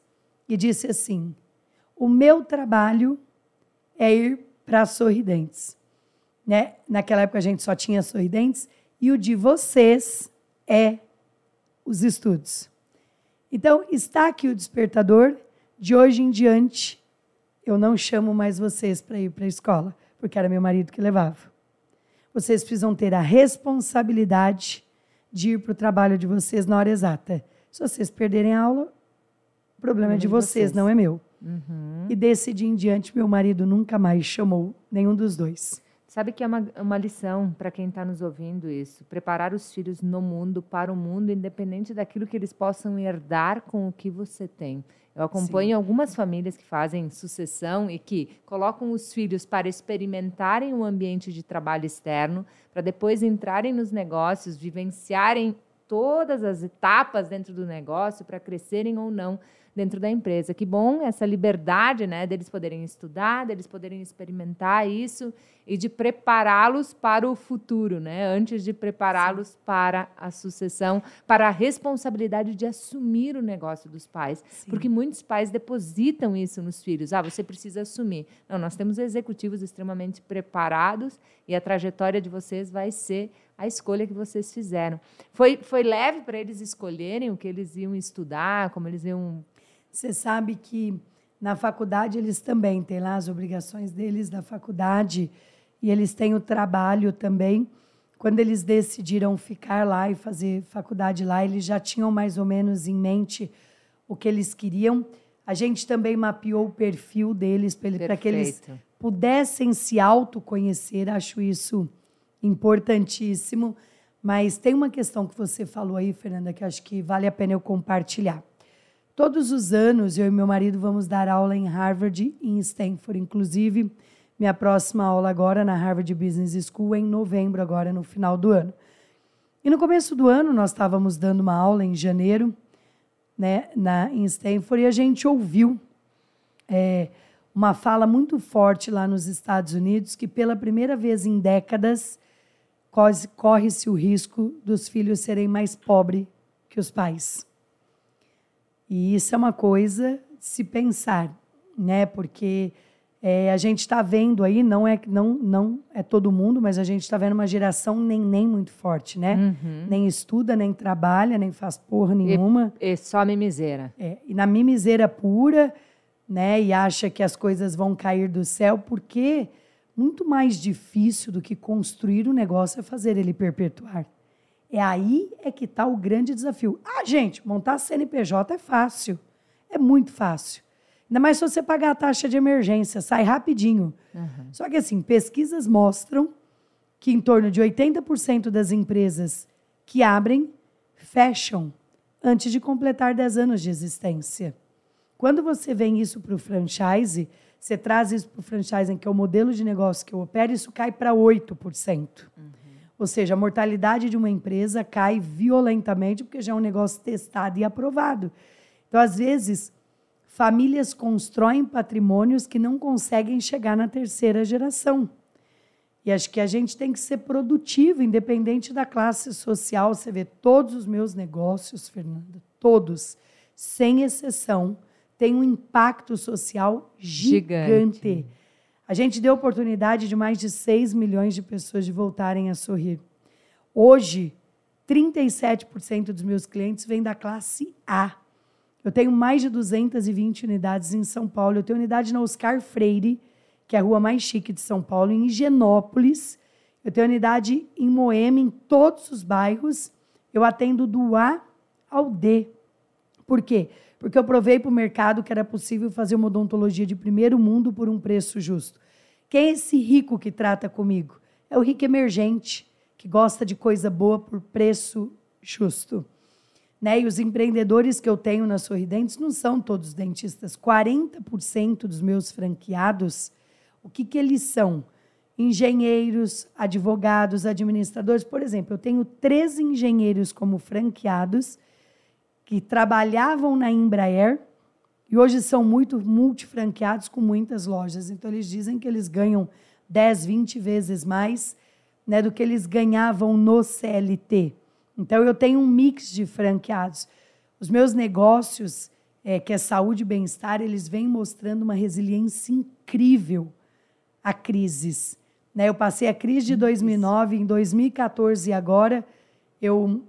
e disse assim: O meu trabalho é ir para Sorridentes. Né? Naquela época a gente só tinha Sorridentes e o de vocês é os estudos. Então, está aqui o despertador. De hoje em diante, eu não chamo mais vocês para ir para a escola, porque era meu marido que levava. Vocês precisam ter a responsabilidade de ir para o trabalho de vocês na hora exata. Se vocês perderem a aula, o problema é de vocês, vocês, não é meu. Uhum. E desse dia em diante, meu marido nunca mais chamou nenhum dos dois. Sabe que é uma, uma lição para quem está nos ouvindo isso. Preparar os filhos no mundo, para o mundo, independente daquilo que eles possam herdar com o que você tem. Eu acompanho Sim. algumas famílias que fazem sucessão e que colocam os filhos para experimentarem o um ambiente de trabalho externo, para depois entrarem nos negócios, vivenciarem todas as etapas dentro do negócio para crescerem ou não dentro da empresa. Que bom essa liberdade, né, deles poderem estudar, deles poderem experimentar isso e de prepará-los para o futuro, né, antes de prepará-los para a sucessão, para a responsabilidade de assumir o negócio dos pais, Sim. porque muitos pais depositam isso nos filhos. Ah, você precisa assumir. Não, nós temos executivos extremamente preparados e a trajetória de vocês vai ser a escolha que vocês fizeram. Foi, foi leve para eles escolherem o que eles iam estudar, como eles iam. Você sabe que na faculdade eles também têm lá as obrigações deles da faculdade e eles têm o trabalho também. Quando eles decidiram ficar lá e fazer faculdade lá, eles já tinham mais ou menos em mente o que eles queriam. A gente também mapeou o perfil deles para que eles pudessem se autoconhecer. Acho isso importantíssimo. Mas tem uma questão que você falou aí, Fernanda, que acho que vale a pena eu compartilhar. Todos os anos, eu e meu marido vamos dar aula em Harvard e em Stanford. Inclusive, minha próxima aula agora na Harvard Business School é em novembro, agora no final do ano. E no começo do ano, nós estávamos dando uma aula em janeiro, né, na, em Stanford, e a gente ouviu é, uma fala muito forte lá nos Estados Unidos que, pela primeira vez em décadas, corre-se o risco dos filhos serem mais pobres que os pais. E isso é uma coisa de se pensar, né? Porque é, a gente está vendo aí, não é, não, não é todo mundo, mas a gente está vendo uma geração nem, nem muito forte, né? Uhum. Nem estuda, nem trabalha, nem faz porra nenhuma. E, e só mimiseira. É, e na mimiseira pura, né? E acha que as coisas vão cair do céu, porque muito mais difícil do que construir um negócio é fazer ele perpetuar. É aí é que está o grande desafio. Ah, gente, montar CNPJ é fácil. É muito fácil. Ainda mais se você pagar a taxa de emergência, sai rapidinho. Uhum. Só que, assim, pesquisas mostram que em torno de 80% das empresas que abrem fecham antes de completar 10 anos de existência. Quando você vem isso para o franchise, você traz isso para o franchising, que é o modelo de negócio que eu opero, isso cai para 8%. Uhum. Ou seja, a mortalidade de uma empresa cai violentamente, porque já é um negócio testado e aprovado. Então, às vezes, famílias constroem patrimônios que não conseguem chegar na terceira geração. E acho que a gente tem que ser produtivo, independente da classe social. Você vê todos os meus negócios, Fernanda, todos, sem exceção, têm um impacto social gigante. gigante. A gente deu oportunidade de mais de 6 milhões de pessoas de voltarem a sorrir. Hoje, 37% dos meus clientes vêm da classe A. Eu tenho mais de 220 unidades em São Paulo. Eu tenho unidade na Oscar Freire, que é a rua mais chique de São Paulo, em Higienópolis. Eu tenho unidade em Moema, em todos os bairros. Eu atendo do A ao D. Por quê? Porque eu provei para o mercado que era possível fazer uma odontologia de primeiro mundo por um preço justo. Quem é esse rico que trata comigo? É o rico emergente, que gosta de coisa boa por preço justo. Né? E os empreendedores que eu tenho na Sorridentes não são todos dentistas. 40% dos meus franqueados, o que, que eles são? Engenheiros, advogados, administradores. Por exemplo, eu tenho três engenheiros como franqueados que trabalhavam na Embraer e hoje são muito multifranqueados com muitas lojas. Então, eles dizem que eles ganham 10, 20 vezes mais né, do que eles ganhavam no CLT. Então, eu tenho um mix de franqueados. Os meus negócios, é, que é saúde e bem-estar, eles vêm mostrando uma resiliência incrível a crises. Né? Eu passei a crise de 2009, em 2014 e agora, eu,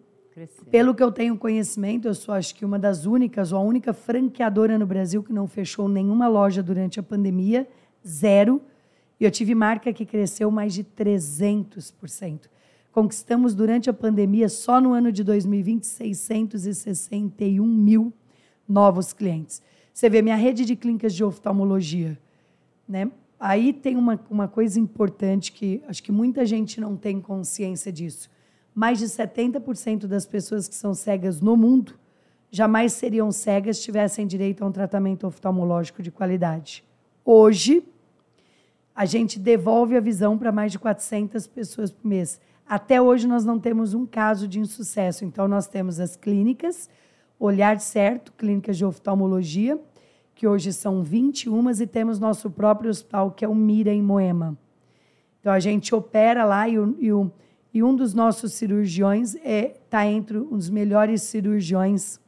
pelo que eu tenho conhecimento, eu sou acho que uma das únicas, ou a única franqueadora no Brasil que não fechou nenhuma loja durante a pandemia, zero. E eu tive marca que cresceu mais de 300% conquistamos durante a pandemia, só no ano de 2020, 661 mil novos clientes. Você vê minha rede de clínicas de oftalmologia. Né? Aí tem uma, uma coisa importante que acho que muita gente não tem consciência disso. Mais de 70% das pessoas que são cegas no mundo jamais seriam cegas se tivessem direito a um tratamento oftalmológico de qualidade. Hoje, a gente devolve a visão para mais de 400 pessoas por mês. Até hoje nós não temos um caso de insucesso. Então nós temos as clínicas, Olhar Certo, clínicas de oftalmologia, que hoje são 21 e temos nosso próprio hospital, que é o Mira em Moema. Então a gente opera lá e, o, e, o, e um dos nossos cirurgiões está é, tá entre os melhores cirurgiões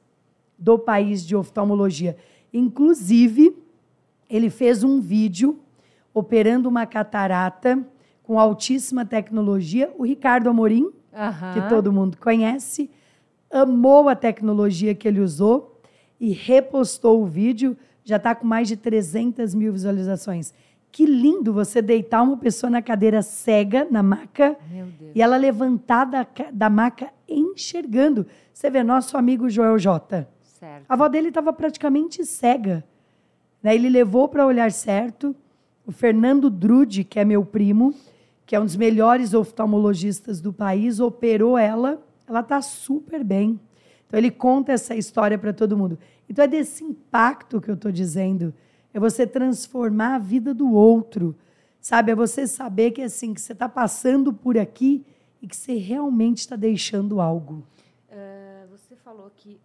do país de oftalmologia. Inclusive, ele fez um vídeo operando uma catarata com altíssima tecnologia. O Ricardo Amorim, que todo mundo conhece, amou a tecnologia que ele usou e repostou o vídeo. Já está com mais de 300 mil visualizações. Que lindo você deitar uma pessoa na cadeira cega, na maca, e ela levantar da, da maca enxergando. Você vê, nosso amigo Joel J. Certo. A avó dele estava praticamente cega. Né? Ele levou para olhar certo. O Fernando Drude, que é meu primo, que é um dos melhores oftalmologistas do país, operou ela, ela está super bem. Então ele conta essa história para todo mundo. Então é desse impacto que eu estou dizendo, é você transformar a vida do outro, sabe? É você saber que assim que você está passando por aqui e que você realmente está deixando algo. Uh, você falou que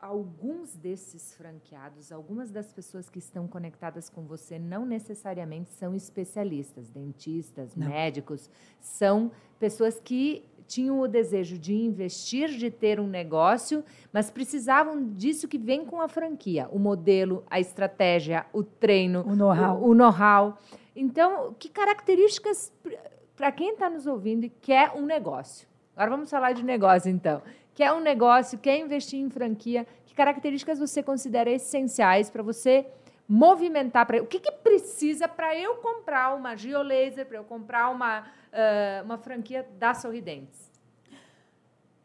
alguns desses franqueados, algumas das pessoas que estão conectadas com você não necessariamente são especialistas, dentistas, não. médicos, são pessoas que tinham o desejo de investir, de ter um negócio, mas precisavam disso que vem com a franquia, o modelo, a estratégia, o treino, o know-how. O, o know-how. Então, que características para quem está nos ouvindo e quer um negócio? Agora vamos falar de negócio, então quer um negócio, quer investir em franquia, que características você considera essenciais para você movimentar para o que, que precisa para eu comprar uma Geolaser, para eu comprar uma, uh, uma franquia da Sorridentes?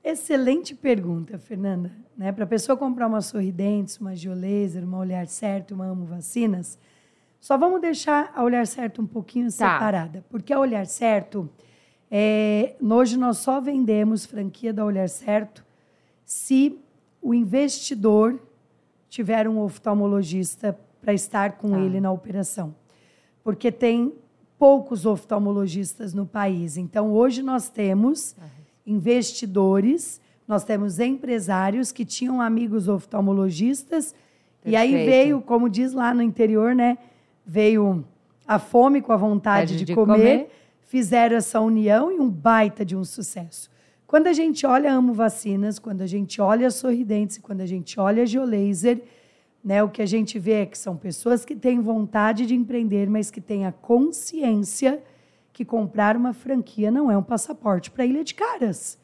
Excelente pergunta, Fernanda. Né? Para a pessoa comprar uma Sorridentes, uma Geolaser, uma Olhar Certo, uma Amo Vacinas, só vamos deixar a Olhar Certo um pouquinho tá. separada, porque a Olhar Certo, é, hoje nós só vendemos franquia da Olhar Certo se o investidor tiver um oftalmologista para estar com Tá. ele na operação. Porque tem poucos oftalmologistas no país. Então, hoje nós temos investidores, nós temos empresários que tinham amigos oftalmologistas. E aí Perfeito. veio, como diz lá no interior, né? Veio a fome com a vontade Vontade de, de comer, comer. fizeram essa união e um baita de um sucesso. Quando a gente olha Amo Vacinas, quando a gente olha Sorridentes, quando a gente olha Geolaser, né, o que a gente vê é que são pessoas que têm vontade de empreender, mas que têm a consciência que comprar uma franquia não é um passaporte para Ilha de Caras.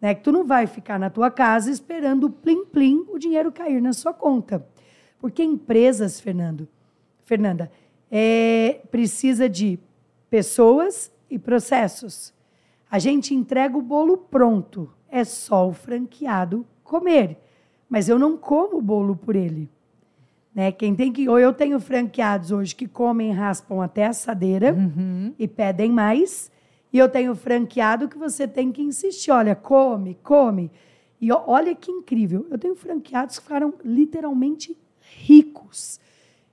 Né? Que tu não vai ficar na tua casa esperando o plim-plim o dinheiro cair na sua conta. Porque empresas, Fernando, Fernanda, é, precisa de pessoas e processos. A gente entrega o bolo pronto, é só o franqueado comer. Mas eu não como o bolo por ele. Né? Quem tem que. Ou eu tenho franqueados hoje que comem e raspam até a assadeira e pedem mais. E eu tenho franqueado que você tem que insistir. Olha, come, come. E olha que incrível. Eu tenho franqueados que ficaram literalmente ricos.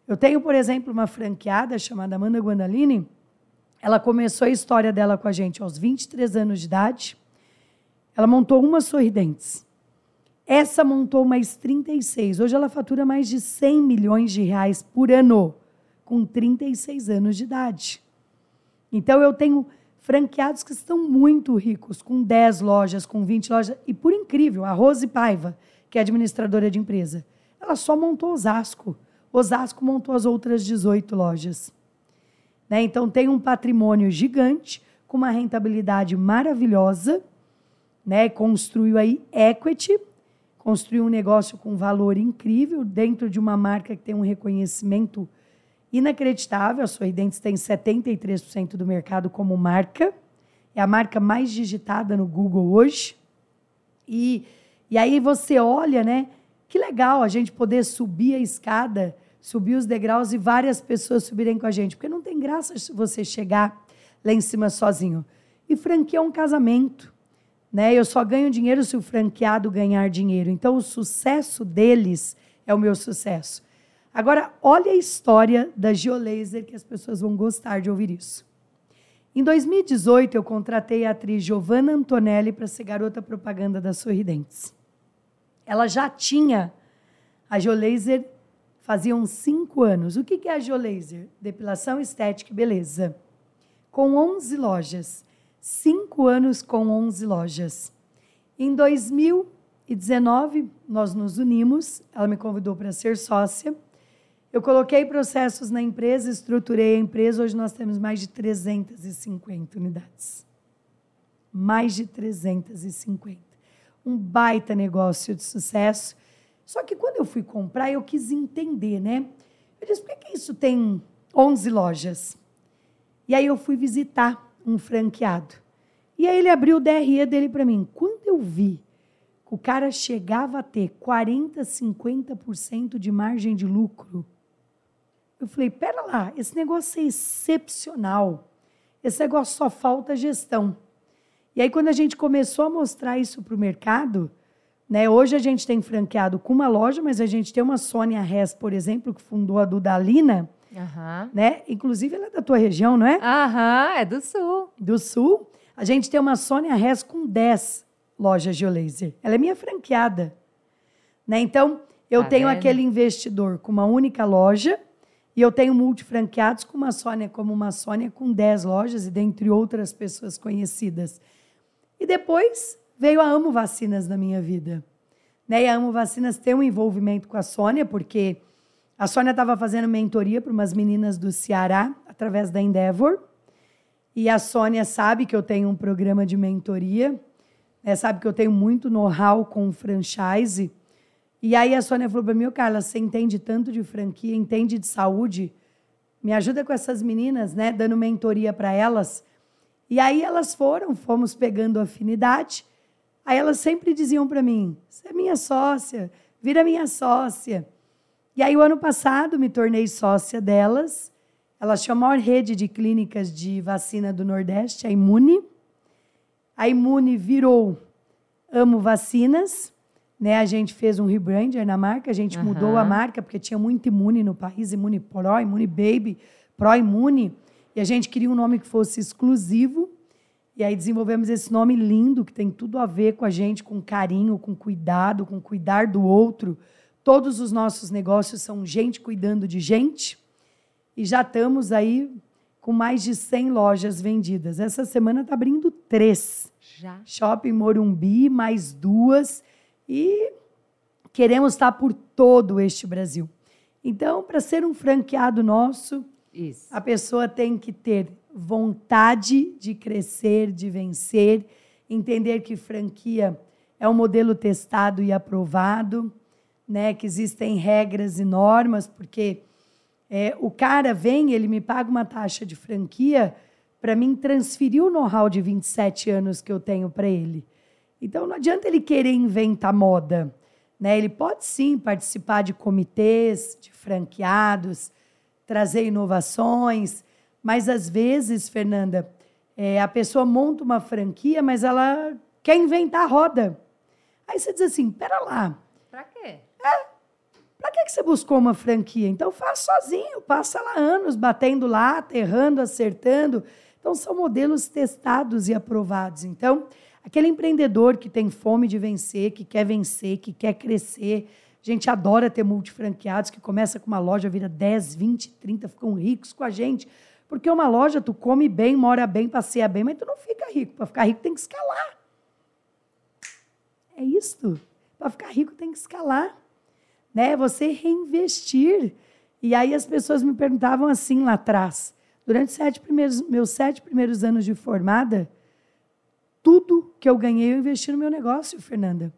Eu tenho, por exemplo, uma franqueada chamada Amanda Guandalini. Ela começou a história dela com a gente aos 23 anos de idade. Ela montou uma Sorridentes. Essa montou mais 36. Hoje ela fatura mais de 100 milhões de reais por ano, com 36 anos de idade. Então eu tenho franqueados que estão muito ricos, com 10 lojas, com 20 lojas. E por incrível, a Rose Paiva, que é administradora de empresa, ela só montou Osasco. Osasco montou as outras 18 lojas. Né? Então tem um patrimônio gigante, com uma rentabilidade maravilhosa, né? construiu aí equity, construiu um negócio com valor incrível dentro de uma marca que tem um reconhecimento inacreditável. A Sorridentes tem 73% do mercado como marca. É a marca mais digitada no Google hoje. E, e aí você olha, né? Que legal a gente poder subir a escada, subir os degraus e várias pessoas subirem com a gente. Porque não tem graça você chegar lá em cima sozinho. E franquia é um casamento. Né? Eu só ganho dinheiro se o franqueado ganhar dinheiro. Então, o sucesso deles é o meu sucesso. Agora, olha a história da Geolaser, que as pessoas vão gostar de ouvir isso. Em 2018, eu contratei a atriz Giovanna Antonelli para ser garota propaganda da Sorridentes. Ela já tinha a Geolaser fazia uns cinco anos. O que que é a Geolaser? Depilação estética e beleza. Com 11 lojas. Cinco anos com 11 lojas. Em 2019, nós nos unimos. Ela me convidou para ser sócia. Eu coloquei processos na empresa, estruturei a empresa. Hoje nós temos mais de 350 unidades. Mais de 350. Um baita negócio de sucesso. Só que quando eu fui comprar, eu quis entender, né? Eu disse, por que, que isso tem 11 lojas? E aí eu fui visitar um franqueado. E aí ele abriu o DRE dele para mim. Quando eu vi que o cara chegava a ter 40, 50% de margem de lucro, eu falei, pera lá, esse negócio é excepcional. Esse negócio só falta gestão. E aí, quando a gente começou a mostrar isso para o mercado, né, hoje a gente tem franqueado com uma loja, mas a gente tem uma Sônia Hess, por exemplo, que fundou a Dudalina, Aham. né? Inclusive, ela é da tua região, não é? Aham, é do sul. Do Sul. A gente tem uma Sônia Hess com 10 lojas Geolaser. Ela é minha franqueada. Né? Então, eu Tá tenho vendo? aquele investidor com uma única loja e eu tenho multifranqueados com uma Sônia como uma Sônia com 10 lojas e dentre outras pessoas conhecidas. E depois veio a Amo Vacinas na minha vida. Né? E a Amo Vacinas tem um envolvimento com a Sônia, porque a Sônia estava fazendo mentoria para umas meninas do Ceará, através da Endeavor. E a Sônia sabe que eu tenho um programa de mentoria, né? sabe que eu tenho muito know-how com franchise. E aí a Sônia falou para mim, "Ô, Carla, você entende tanto de franquia, entende de saúde, me ajuda com essas meninas, né? Dando mentoria para elas. E aí elas foram, fomos pegando afinidade. Aí elas sempre diziam para mim, você é minha sócia, vira minha sócia. E aí, o ano passado, me tornei sócia delas. Elas tinham a maior rede de clínicas de vacina do Nordeste, a Imune. A Imune virou Amo Vacinas. né? A gente fez um rebrander na marca, a gente Aham. mudou a marca porque tinha muito Imune no país, Imune Pro, Imune Baby, Pro Imune, e a gente queria um nome que fosse exclusivo. E aí desenvolvemos esse nome lindo que tem tudo a ver com a gente, com carinho, com cuidado, com cuidar do outro. Todos os nossos negócios são gente cuidando de gente. E já estamos aí com mais de 100 lojas vendidas. Essa semana está abrindo três. Já. Shopping Morumbi, mais duas. E queremos estar por todo este Brasil. Então, para ser um franqueado nosso, Isso. a pessoa tem que ter vontade de crescer, de vencer, entender que franquia é um modelo testado e aprovado, né? Que existem regras e normas, porque é, o cara vem, ele me paga uma taxa de franquia para mim transferir o know-how de 27 anos que eu tenho para ele. Então não adianta ele querer inventar moda, né? Ele pode sim participar de comitês, de franqueados, trazer inovações, mas às vezes, Fernanda, é, a pessoa monta uma franquia, mas ela quer inventar a roda. Aí você diz assim: pera lá, Pra quê? Para que, que você buscou uma franquia? Então faz sozinho, passa lá anos batendo lá, errando, acertando. Então são modelos testados e aprovados. Então, aquele empreendedor que tem fome de vencer, que quer vencer, que quer crescer. A gente adora ter multifranqueados que começa com uma loja, vira 10, 20, 30, ficam ricos com a gente. Porque uma loja, tu come bem, mora bem, passeia bem, mas tu não fica rico. Para ficar rico tem que escalar. É isto. Para ficar rico tem que escalar né? Você reinvestir. E aí as pessoas me perguntavam assim lá atrás. Durante os sete primeiros, meus sete primeiros anos de formada, tudo que eu ganhei eu investi no meu negócio, Fernanda.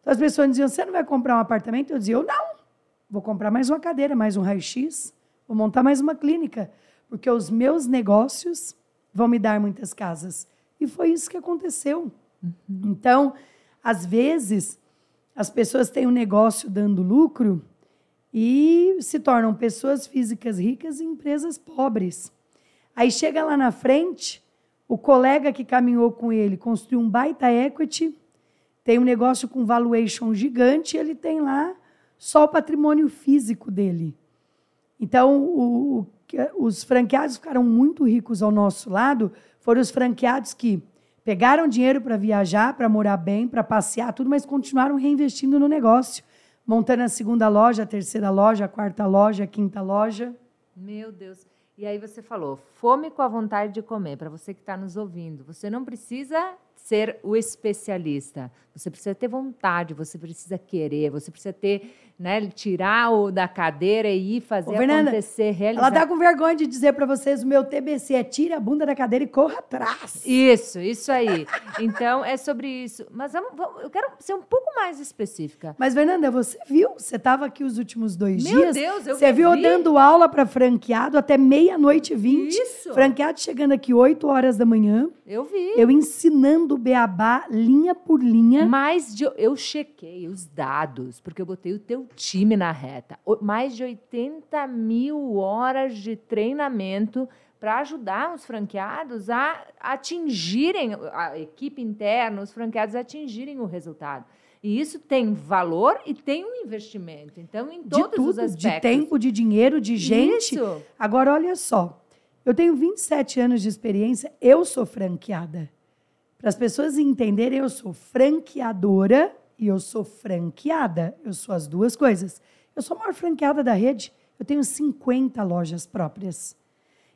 Então as pessoas diziam: você não vai comprar um apartamento? Eu dizia: eu não. Vou comprar mais uma cadeira, mais um raio-x, vou montar mais uma clínica, porque os meus negócios vão me dar muitas casas. E foi isso que aconteceu. Então, às vezes, as pessoas têm um negócio dando lucro e se tornam pessoas físicas ricas e empresas pobres. Aí chega lá na frente, o colega que caminhou com ele construiu um baita equity, tem um negócio com valuation gigante, ele tem lá só o patrimônio físico dele. Então, o- o os franqueados ficaram muito ricos ao nosso lado, foram os franqueados que pegaram dinheiro para viajar, para morar bem, para passear, tudo, mas continuaram reinvestindo no negócio, montando a segunda loja, a terceira loja, a quarta loja, a quinta loja. Meu Deus. E aí você falou, fome com a vontade de comer. Para você que está nos ouvindo, você não precisa ser o especialista. Você precisa ter vontade, você precisa querer, você precisa ter, né, tirar o da cadeira e ir fazer Ô, Fernanda, acontecer, realizar. Ela tá com vergonha de dizer para vocês, o meu TBC é tira a bunda da cadeira e corra atrás. Isso, isso aí. Então é sobre isso. Mas vamos- eu quero ser um pouco mais específica. Mas, Fernanda, você viu? Você estava aqui os últimos dois Meu dias. Deus, eu Você viu eu vi. dando aula para franqueado até meia-noite e vinte. Isso. Franqueado chegando aqui 8 horas da manhã. Eu vi. Eu ensinando o beabá linha por linha. Mais de. Eu chequei os dados, porque eu botei o teu time na reta. Mais de 80 mil horas de treinamento para ajudar os franqueados a atingirem, a equipe interna, os franqueados a atingirem o resultado. E isso tem valor e tem um investimento. Então, em de todos os tudo, aspectos. de tempo, de dinheiro, de gente. Isso. Agora, olha só. Eu tenho 27 anos de experiência, eu sou franqueada. Para as pessoas entenderem, eu sou franqueadora e eu sou franqueada. Eu sou as duas coisas. Eu sou a maior franqueada da rede. Eu tenho 50 lojas próprias.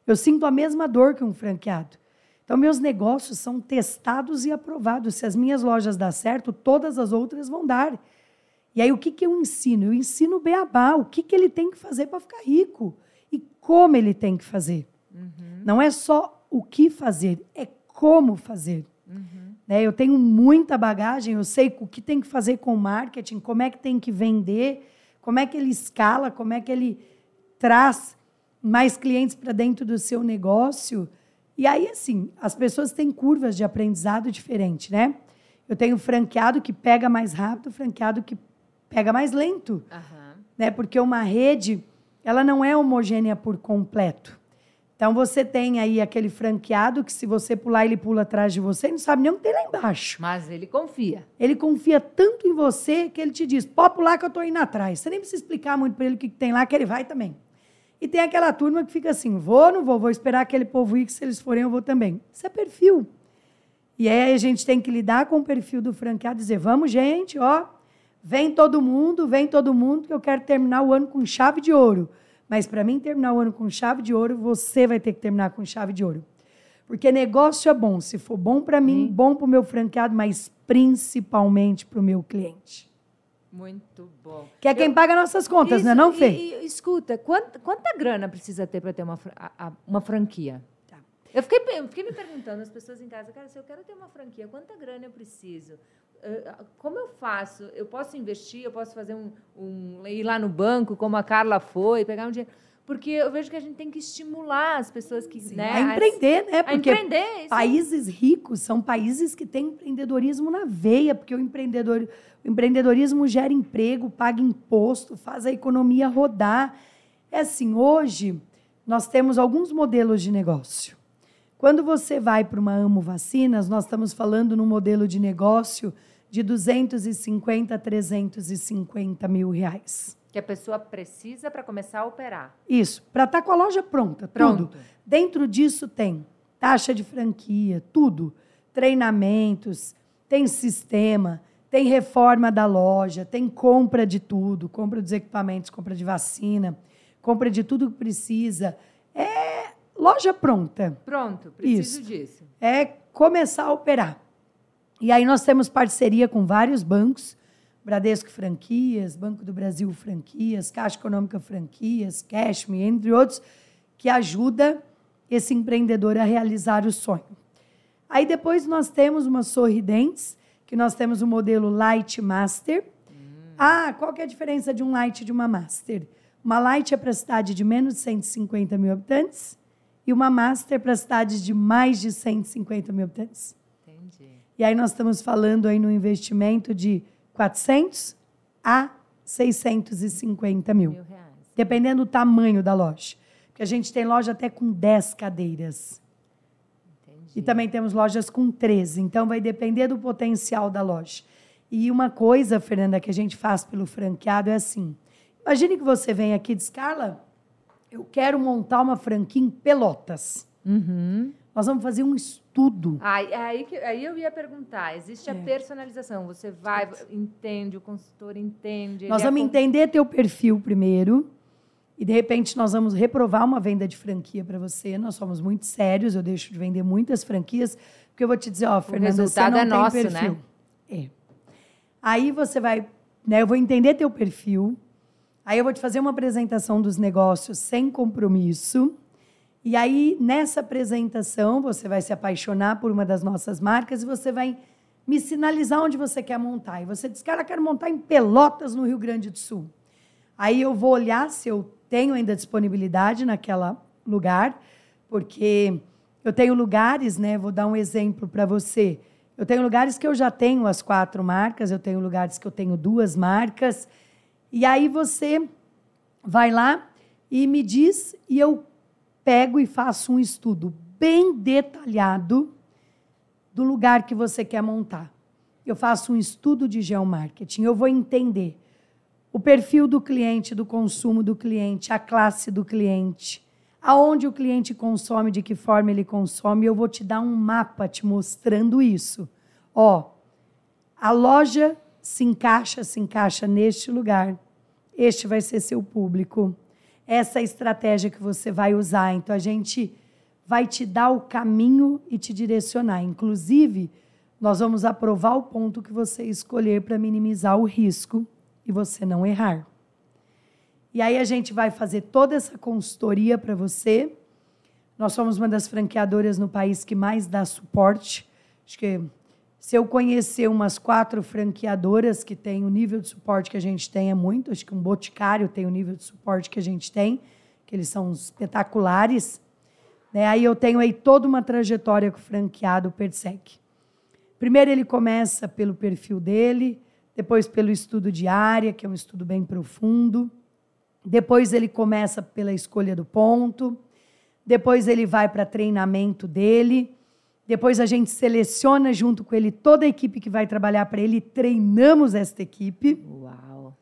Eu sinto a mesma dor que um franqueado. Então, meus negócios são testados e aprovados. Se as minhas lojas dão certo, todas as outras vão dar. E aí, o que, que eu ensino? Eu ensino o beabá, o que, que ele tem que fazer para ficar rico e como ele tem que fazer. Não é só o que fazer, é como fazer. Né? Eu tenho muita bagagem, eu sei o que tem que fazer com o marketing, como é que tem que vender, como é que ele escala, como é que ele traz mais clientes para dentro do seu negócio. E aí, assim, as pessoas têm curvas de aprendizado diferente, né? Eu tenho franqueado que pega mais rápido, franqueado que pega mais lento Aham. né? Porque uma rede, ela não é homogênea por completo. Então você tem aí aquele franqueado que se você pular, ele pula atrás de você, não sabe nem o que tem lá embaixo. Mas ele confia. Ele confia tanto em você que ele te diz: pode pular que eu tô indo atrás. Você nem precisa explicar muito para ele o que tem lá, que ele vai também. E tem aquela turma que fica assim: vou, não vou, vou esperar aquele povo ir, que se eles forem, eu vou também. Isso é perfil. E aí a gente tem que lidar com o perfil do franqueado, dizer: vamos, gente, ó, vem todo mundo, vem todo mundo, que eu quero terminar o ano com chave de ouro. Mas para mim terminar o ano com chave de ouro, você vai ter que terminar com chave de ouro. Porque negócio é bom, se for bom para mim, bom para o meu franqueado, mas principalmente para o meu cliente. Muito bom. Que é quem Eu, paga nossas contas, isso, não é não, Fê? E, e, escuta, quanta, quanta grana precisa ter para ter uma, uma franquia? Tá. Eu fiquei, eu fiquei me perguntando, as pessoas em casa, cara, se eu quero ter uma franquia, quanta grana eu preciso? Como eu faço? Eu posso investir, eu posso fazer um, um, ir lá no banco, como a Carla foi, pegar um dinheiro. Porque eu vejo que a gente tem que estimular as pessoas que. Sim, né, a empreender, né? Porque a empreender, países ricos são países que têm empreendedorismo na veia, porque o, empreendedor, o empreendedorismo gera emprego, paga imposto, faz a economia rodar. É assim, hoje nós temos alguns modelos de negócio. Quando você vai para uma Amo Vacinas, nós estamos falando num modelo de negócio de 250 a 350 mil reais. Que a pessoa precisa para começar a operar. Isso, para estar tá com a loja pronta, Pronto. tudo. Dentro disso tem taxa de franquia, tudo. Treinamentos, tem sistema, tem reforma da loja, tem compra de tudo, compra dos equipamentos, compra de vacina, compra de tudo que precisa. É loja pronta. Pronto, preciso Isso. disso. É começar a operar. E aí nós temos parceria com vários bancos, Bradesco Franquias, Banco do Brasil Franquias, Caixa Econômica Franquias, Cashme, entre outros, que ajuda esse empreendedor a realizar o sonho. Aí depois nós temos uma Sorridentes, que nós temos o modelo Light Master. Hum. Ah, qual que é a diferença de um Light e de uma Master? Uma Light é para cidade de menos de 150 mil habitantes e uma Master para cidades de mais de 150 mil habitantes. E aí nós estamos falando aí no investimento de 400 a 650 mil. mil reais. Dependendo do tamanho da loja. Porque a gente tem loja até com 10 cadeiras. Entendi. E também temos lojas com 13. Então vai depender do potencial da loja. E uma coisa, Fernanda, que a gente faz pelo franqueado é assim. Imagine que você vem aqui de Scarla, eu quero montar uma franquia em Pelotas. Uhum. Nós vamos fazer um estudo. Aí, aí, aí eu ia perguntar: existe a é. personalização? Você vai, entende, o consultor entende. Nós vamos entender teu perfil primeiro. E de repente nós vamos reprovar uma venda de franquia para você. Nós somos muito sérios, eu deixo de vender muitas franquias, porque eu vou te dizer, ó, Fernanda, o resultado você não é tem nosso, perfil. né? É. Aí você vai, né, eu vou entender teu perfil. Aí eu vou te fazer uma apresentação dos negócios sem compromisso. E aí, nessa apresentação, você vai se apaixonar por uma das nossas marcas e você vai me sinalizar onde você quer montar. E você diz, cara, quero montar em Pelotas, no Rio Grande do Sul. Aí eu vou olhar se eu tenho ainda disponibilidade naquela lugar, porque eu tenho lugares, né? Vou dar um exemplo para você. Eu tenho lugares que eu já tenho as quatro marcas, eu tenho lugares que eu tenho duas marcas. E aí você vai lá e me diz, e eu pego e faço um estudo bem detalhado do lugar que você quer montar. Eu faço um estudo de geomarketing, eu vou entender o perfil do cliente, do consumo do cliente, a classe do cliente, aonde o cliente consome, de que forma ele consome, eu vou te dar um mapa te mostrando isso. Ó, a loja se encaixa, se encaixa neste lugar. Este vai ser seu público essa estratégia que você vai usar. Então, a gente vai te dar o caminho e te direcionar. Inclusive, nós vamos aprovar o ponto que você escolher para minimizar o risco e você não errar. E aí a gente vai fazer toda essa consultoria para você. Nós somos uma das franqueadoras no país que mais dá suporte. Acho que se eu conhecer umas quatro franqueadoras que têm o nível de suporte que a gente tem é muito, acho que um boticário tem o nível de suporte que a gente tem, que eles são espetaculares. Né? Aí eu tenho aí toda uma trajetória que o franqueado persegue. Primeiro ele começa pelo perfil dele, depois pelo estudo de área, que é um estudo bem profundo. Depois ele começa pela escolha do ponto. depois ele vai para treinamento dele, depois a gente seleciona junto com ele toda a equipe que vai trabalhar para ele, treinamos esta equipe. Uau!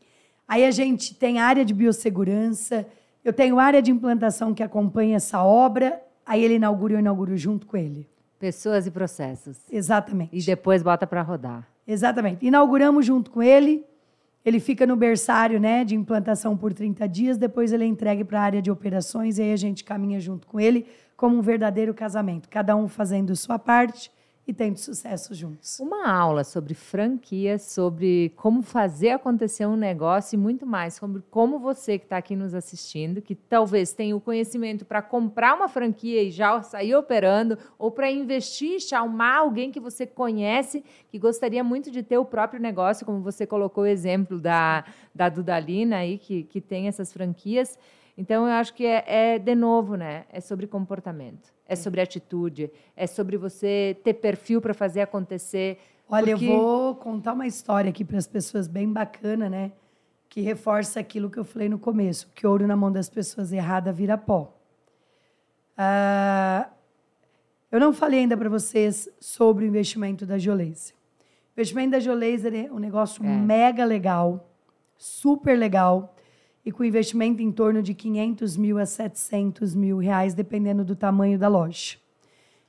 Aí a gente tem a área de biossegurança, eu tenho área de implantação que acompanha essa obra, aí ele inaugura, eu inauguro junto com ele. Pessoas e processos. Exatamente. E depois bota para rodar. Exatamente. Inauguramos junto com ele, ele fica no berçário né, de implantação por 30 dias, depois ele é entregue para a área de operações e aí a gente caminha junto com ele como um verdadeiro casamento, cada um fazendo sua parte e tendo sucesso juntos. Uma aula sobre franquias, sobre como fazer acontecer um negócio e muito mais, sobre como você que está aqui nos assistindo, que talvez tenha o conhecimento para comprar uma franquia e já sair operando, ou para investir, chamar alguém que você conhece, que gostaria muito de ter o próprio negócio, como você colocou o exemplo da, da Dudalina aí, que, que tem essas franquias. Então, eu acho que é, é, de novo, né? É sobre comportamento, é sobre atitude, é sobre você ter perfil para fazer acontecer. Olha, porque... eu vou contar uma história aqui para as pessoas bem bacana, né? Que reforça aquilo que eu falei no começo, que ouro na mão das pessoas errada vira pó. Ah, eu não falei ainda para vocês sobre o investimento da Geolaser. O investimento da Geolaser é um negócio é. mega legal, super legal e com investimento em torno de 500 mil a 700 mil reais, dependendo do tamanho da loja.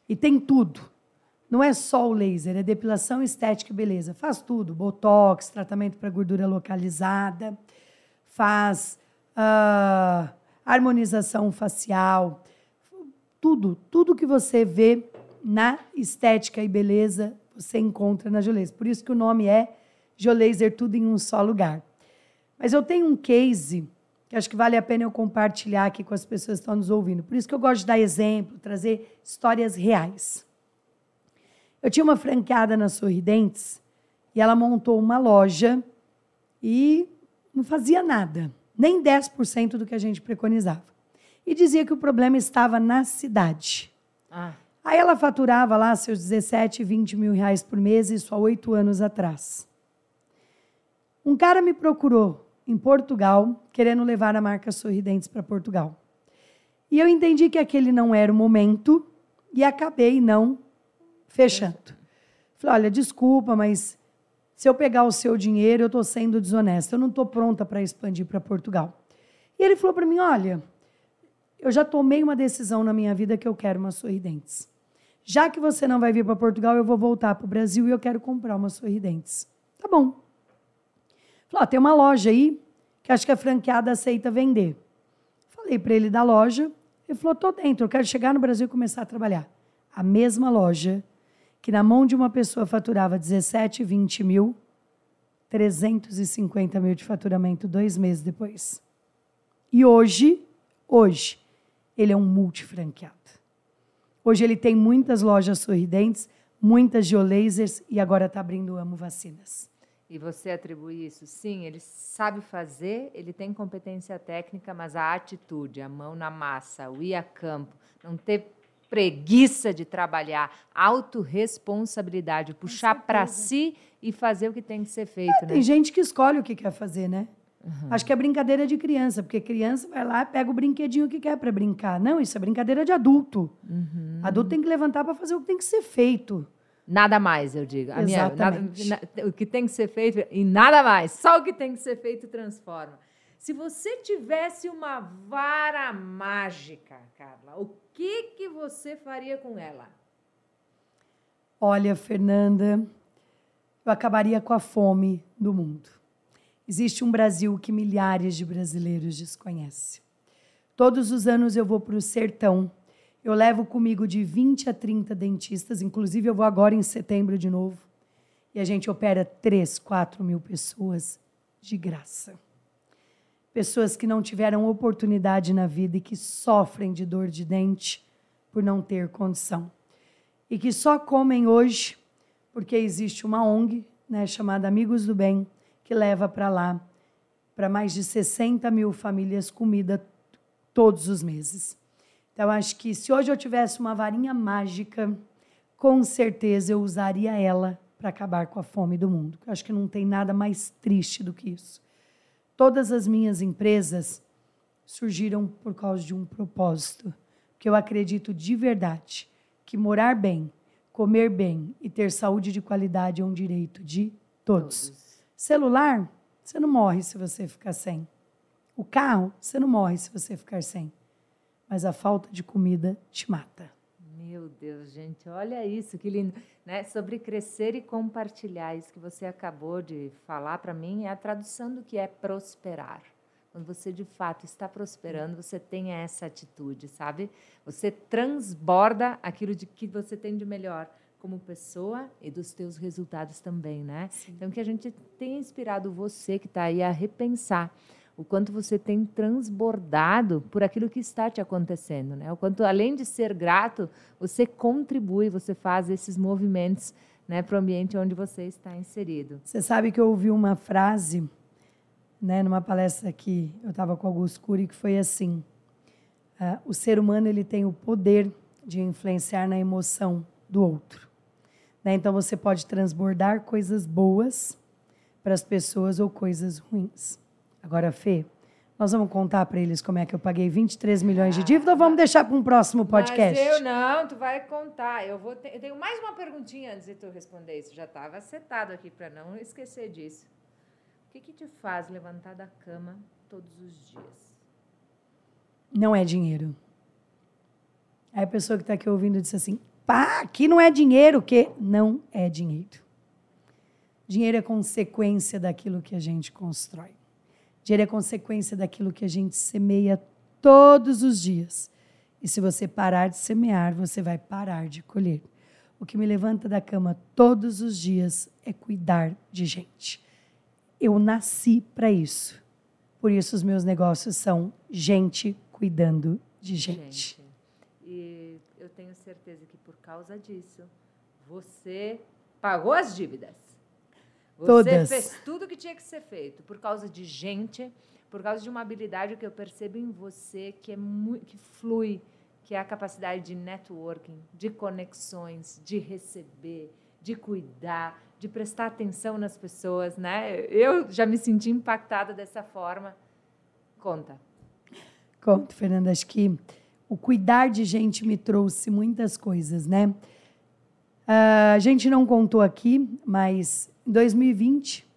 E tem tudo. Não é só o laser, é depilação estética e beleza. Faz tudo: botox, tratamento para gordura localizada, faz uh, harmonização facial, tudo, tudo que você vê na estética e beleza você encontra na Geolaser. Por isso que o nome é Geolaser Tudo em um só lugar. Mas eu tenho um case que acho que vale a pena eu compartilhar aqui com as pessoas que estão nos ouvindo. Por isso que eu gosto de dar exemplo, trazer histórias reais. Eu tinha uma franqueada na Sorridentes e ela montou uma loja e não fazia nada, nem 10% do que a gente preconizava. E dizia que o problema estava na cidade. Ah. Aí ela faturava lá seus 17, 20 mil reais por mês, isso há oito anos atrás. Um cara me procurou em Portugal, querendo levar a marca Sorridentes para Portugal. E eu entendi que aquele não era o momento e acabei não fechando. Falei, olha, desculpa, mas se eu pegar o seu dinheiro, eu estou sendo desonesta. Eu não estou pronta para expandir para Portugal. E ele falou para mim, olha, eu já tomei uma decisão na minha vida que eu quero uma Sorridentes. Já que você não vai vir para Portugal, eu vou voltar para o Brasil e eu quero comprar uma Sorridentes. Tá bom. Falou, tem uma loja aí que acho que a franqueada aceita vender. Falei para ele da loja, ele falou, tô dentro, eu quero chegar no Brasil e começar a trabalhar. A mesma loja, que na mão de uma pessoa faturava 17, 20 mil, 350 mil de faturamento dois meses depois. E hoje, hoje, ele é um multifranqueado. Hoje ele tem muitas lojas sorridentes, muitas geolasers e agora está abrindo o Amo Vacinas. E você atribui isso? Sim, ele sabe fazer, ele tem competência técnica, mas a atitude, a mão na massa, o ir a campo, não ter preguiça de trabalhar, autorresponsabilidade, puxar para si e fazer o que tem que ser feito. É, né? Tem gente que escolhe o que quer fazer, né? Uhum. Acho que é brincadeira de criança, porque criança vai lá, pega o brinquedinho que quer para brincar. Não, isso é brincadeira de adulto. Uhum. Adulto tem que levantar para fazer o que tem que ser feito. Nada mais, eu digo. Minha, nada, o que tem que ser feito e nada mais. Só o que tem que ser feito transforma. Se você tivesse uma vara mágica, Carla, o que, que você faria com ela? Olha, Fernanda, eu acabaria com a fome do mundo. Existe um Brasil que milhares de brasileiros desconhecem. Todos os anos eu vou para o sertão eu levo comigo de 20 a 30 dentistas, inclusive eu vou agora em setembro de novo. E a gente opera 3, 4 mil pessoas de graça. Pessoas que não tiveram oportunidade na vida e que sofrem de dor de dente por não ter condição. E que só comem hoje porque existe uma ONG né, chamada Amigos do Bem que leva para lá, para mais de 60 mil famílias, comida todos os meses. Então, acho que se hoje eu tivesse uma varinha mágica, com certeza eu usaria ela para acabar com a fome do mundo. Eu acho que não tem nada mais triste do que isso. Todas as minhas empresas surgiram por causa de um propósito. porque eu acredito de verdade que morar bem, comer bem e ter saúde de qualidade é um direito de todos. todos. Celular, você não morre se você ficar sem. O carro, você não morre se você ficar sem. Mas a falta de comida te mata. Meu Deus, gente, olha isso, que lindo. Né? Sobre crescer e compartilhar, isso que você acabou de falar para mim é a tradução do que é prosperar. Quando você de fato está prosperando, você tem essa atitude, sabe? Você transborda aquilo de que você tem de melhor como pessoa e dos teus resultados também, né? Sim. Então que a gente tenha inspirado você que está aí a repensar o quanto você tem transbordado por aquilo que está te acontecendo, né? O quanto além de ser grato, você contribui, você faz esses movimentos, né, para o ambiente onde você está inserido. Você sabe que eu ouvi uma frase né, numa palestra que eu estava com Augusto Cury, que foi assim: uh, o ser humano ele tem o poder de influenciar na emoção do outro. Né? Então você pode transbordar coisas boas para as pessoas ou coisas ruins. Agora, Fê, nós vamos contar para eles como é que eu paguei 23 milhões de dívida ou vamos deixar para um próximo podcast? Mas eu não, tu vai contar. Eu vou ter, eu tenho mais uma perguntinha antes de tu responder isso. Já estava setado aqui para não esquecer disso que, que te faz levantar da cama todos os dias? Não é dinheiro. Aí a pessoa que está aqui ouvindo disse assim: pá, aqui não é dinheiro, o quê? Não é dinheiro. Dinheiro é consequência daquilo que a gente constrói. Dinheiro é consequência daquilo que a gente semeia todos os dias. E se você parar de semear, você vai parar de colher. O que me levanta da cama todos os dias é cuidar de gente. Eu nasci para isso. Por isso os meus negócios são gente cuidando de gente. gente. E eu tenho certeza que por causa disso, você pagou as dívidas. Você Todas. fez tudo que tinha que ser feito por causa de gente, por causa de uma habilidade que eu percebo em você que é muito, que flui, que é a capacidade de networking, de conexões, de receber, de cuidar, de prestar atenção nas pessoas, né? Eu já me senti impactada dessa forma. Conta. Conto, Fernanda. Acho que o cuidar de gente me trouxe muitas coisas, né? Uh, a gente não contou aqui, mas em 2020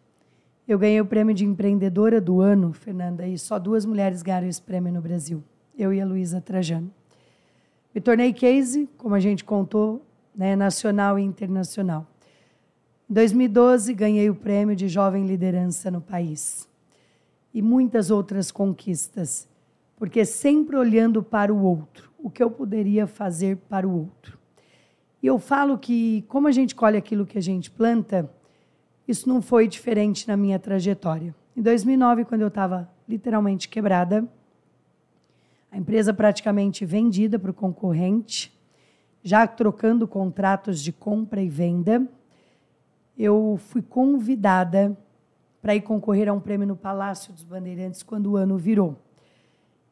eu ganhei o prêmio de empreendedora do ano, Fernanda, e só duas mulheres ganharam esse prêmio no Brasil. Eu e a Luísa Trajano. Me tornei case, como a gente contou, né, nacional e internacional. Em 2012, ganhei o prêmio de jovem liderança no país. E muitas outras conquistas, porque sempre olhando para o outro, o que eu poderia fazer para o outro. E eu falo que, como a gente colhe aquilo que a gente planta, isso não foi diferente na minha trajetória. Em 2009, quando eu estava literalmente quebrada, a empresa praticamente vendida para o concorrente, já trocando contratos de compra e venda, eu fui convidada para ir concorrer a um prêmio no Palácio dos Bandeirantes quando o ano virou.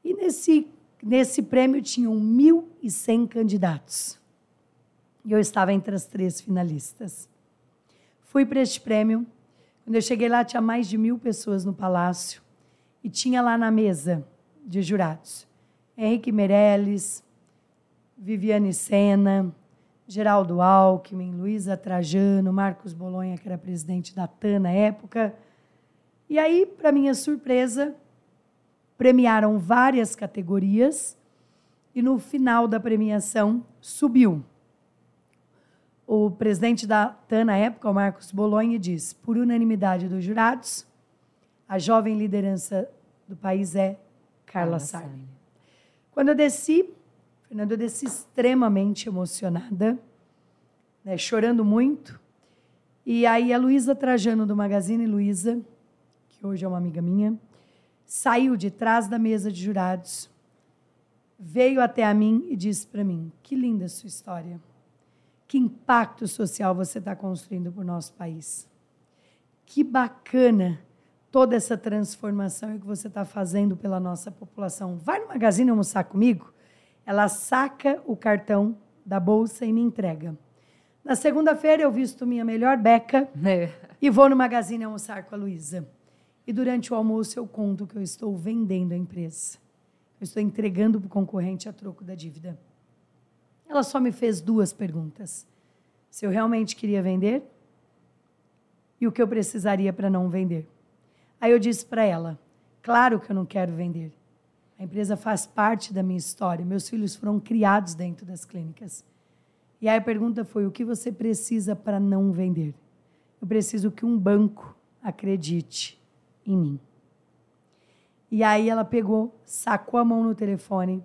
E nesse, nesse prêmio tinham 1.100 candidatos. E eu estava entre as três finalistas. Fui para este prêmio. Quando eu cheguei lá, tinha mais de mil pessoas no palácio. E tinha lá na mesa de jurados Henrique Meirelles, Viviane Sena, Geraldo Alckmin, Luísa Trajano, Marcos Bolonha, que era presidente da TAN na época. E aí, para minha surpresa, premiaram várias categorias e no final da premiação subiu. O presidente da TAN na época, o Marcos Bolonha, disse: por unanimidade dos jurados, a jovem liderança do país é Carla Sarne. Quando eu desci, Fernando, eu desci extremamente emocionada, né, chorando muito. E aí a Luísa Trajano, do Magazine Luiza, que hoje é uma amiga minha, saiu de trás da mesa de jurados, veio até a mim e disse para mim: Que linda sua história. Que impacto social você está construindo para o nosso país. Que bacana toda essa transformação que você está fazendo pela nossa população. Vai no Magazine almoçar comigo? Ela saca o cartão da bolsa e me entrega. Na segunda-feira eu visto minha melhor beca é. e vou no Magazine almoçar com a Luísa. E durante o almoço eu conto que eu estou vendendo a empresa. Eu estou entregando para o concorrente a troco da dívida. Ela só me fez duas perguntas: se eu realmente queria vender e o que eu precisaria para não vender. Aí eu disse para ela: claro que eu não quero vender. A empresa faz parte da minha história. Meus filhos foram criados dentro das clínicas. E aí a pergunta foi: o que você precisa para não vender? Eu preciso que um banco acredite em mim. E aí ela pegou, sacou a mão no telefone,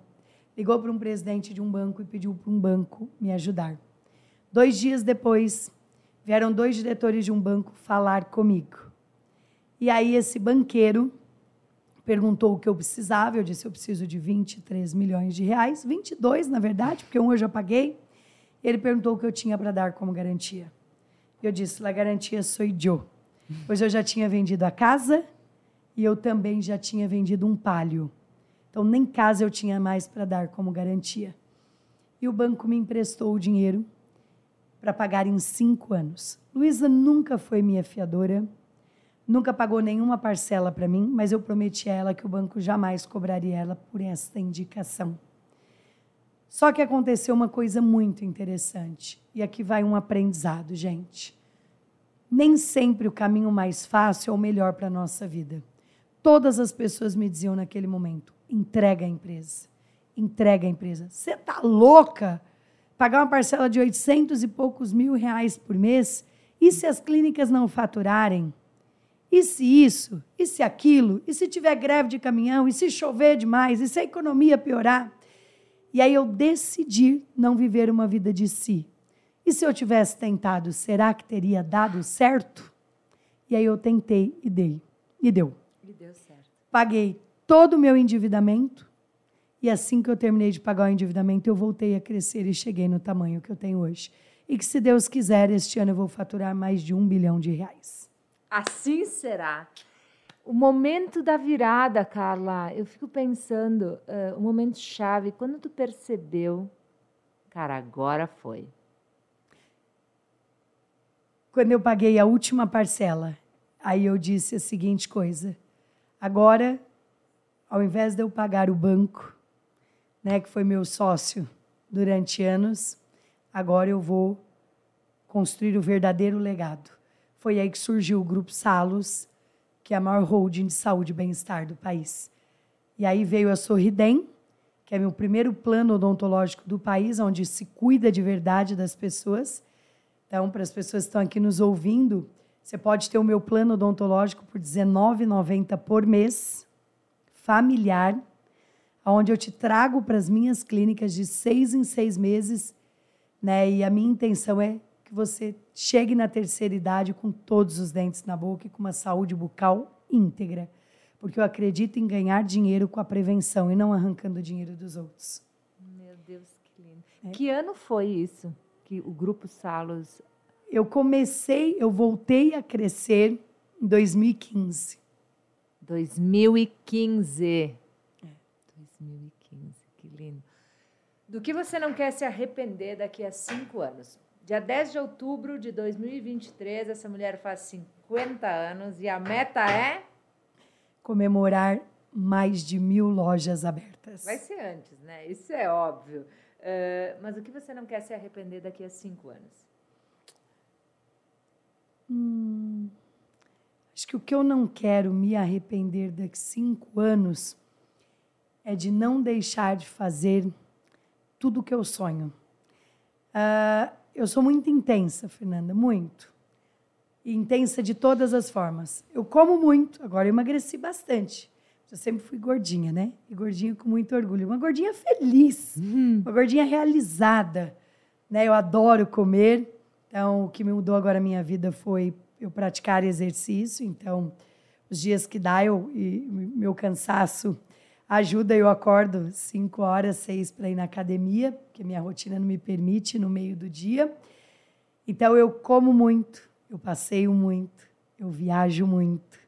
ligou para um presidente de um banco e pediu para um banco me ajudar. Dois dias depois, vieram dois diretores de um banco falar comigo. E aí esse banqueiro perguntou o que eu precisava, eu disse eu preciso de 23 milhões de reais, 22 na verdade, porque um eu já paguei. Ele perguntou o que eu tinha para dar como garantia. Eu disse, a garantia sou eu. Pois eu já tinha vendido a casa e eu também já tinha vendido um palio. Então, nem casa eu tinha mais para dar como garantia. E o banco me emprestou o dinheiro para pagar em cinco anos. Luísa nunca foi minha fiadora, nunca pagou nenhuma parcela para mim, mas eu prometi a ela que o banco jamais cobraria ela por esta indicação. Só que aconteceu uma coisa muito interessante, e aqui vai um aprendizado, gente. Nem sempre o caminho mais fácil é o melhor para a nossa vida. Todas as pessoas me diziam naquele momento: entrega a empresa. Entrega a empresa. Você tá louca? Pagar uma parcela de 800 e poucos mil reais por mês? E se as clínicas não faturarem? E se isso? E se aquilo? E se tiver greve de caminhão? E se chover demais? E se a economia piorar? E aí eu decidi não viver uma vida de si. E se eu tivesse tentado, será que teria dado certo? E aí eu tentei e dei. E deu. E deu certo. Paguei todo o meu endividamento. E assim que eu terminei de pagar o endividamento, eu voltei a crescer e cheguei no tamanho que eu tenho hoje. E que, se Deus quiser, este ano eu vou faturar mais de um bilhão de reais. Assim será. O momento da virada, Carla, eu fico pensando, uh, o momento chave, quando tu percebeu, cara, agora foi. Quando eu paguei a última parcela, aí eu disse a seguinte coisa: agora ao invés de eu pagar o banco, né, que foi meu sócio durante anos, agora eu vou construir o verdadeiro legado. Foi aí que surgiu o Grupo Salos, que é a maior holding de saúde e bem-estar do país. E aí veio a Sorridem, que é meu primeiro plano odontológico do país, onde se cuida de verdade das pessoas. Então, para as pessoas que estão aqui nos ouvindo, você pode ter o meu plano odontológico por R$19,90 por mês familiar, onde eu te trago para as minhas clínicas de seis em seis meses, né? E a minha intenção é que você chegue na terceira idade com todos os dentes na boca e com uma saúde bucal íntegra, porque eu acredito em ganhar dinheiro com a prevenção e não arrancando dinheiro dos outros. Meu Deus, que lindo. É. Que ano foi isso que o grupo Salos? Eu comecei, eu voltei a crescer em 2015. 2015. É. 2015, que lindo. Do que você não quer se arrepender daqui a cinco anos? Dia 10 de outubro de 2023, essa mulher faz 50 anos e a meta é? Comemorar mais de mil lojas abertas. Vai ser antes, né? Isso é óbvio. Uh, mas o que você não quer se arrepender daqui a cinco anos? Hum, Acho que o que eu não quero me arrepender daqui cinco anos é de não deixar de fazer tudo o que eu sonho. Uh, eu sou muito intensa, Fernanda, muito. E intensa de todas as formas. Eu como muito, agora eu emagreci bastante. Eu sempre fui gordinha, né? E gordinha com muito orgulho. Uma gordinha feliz, uhum. uma gordinha realizada. Né? Eu adoro comer. Então, o que me mudou agora a minha vida foi eu praticar exercício, então os dias que dá eu e meu cansaço ajuda, eu acordo 5 horas, 6 para ir na academia, porque minha rotina não me permite no meio do dia. Então eu como muito, eu passeio muito, eu viajo muito.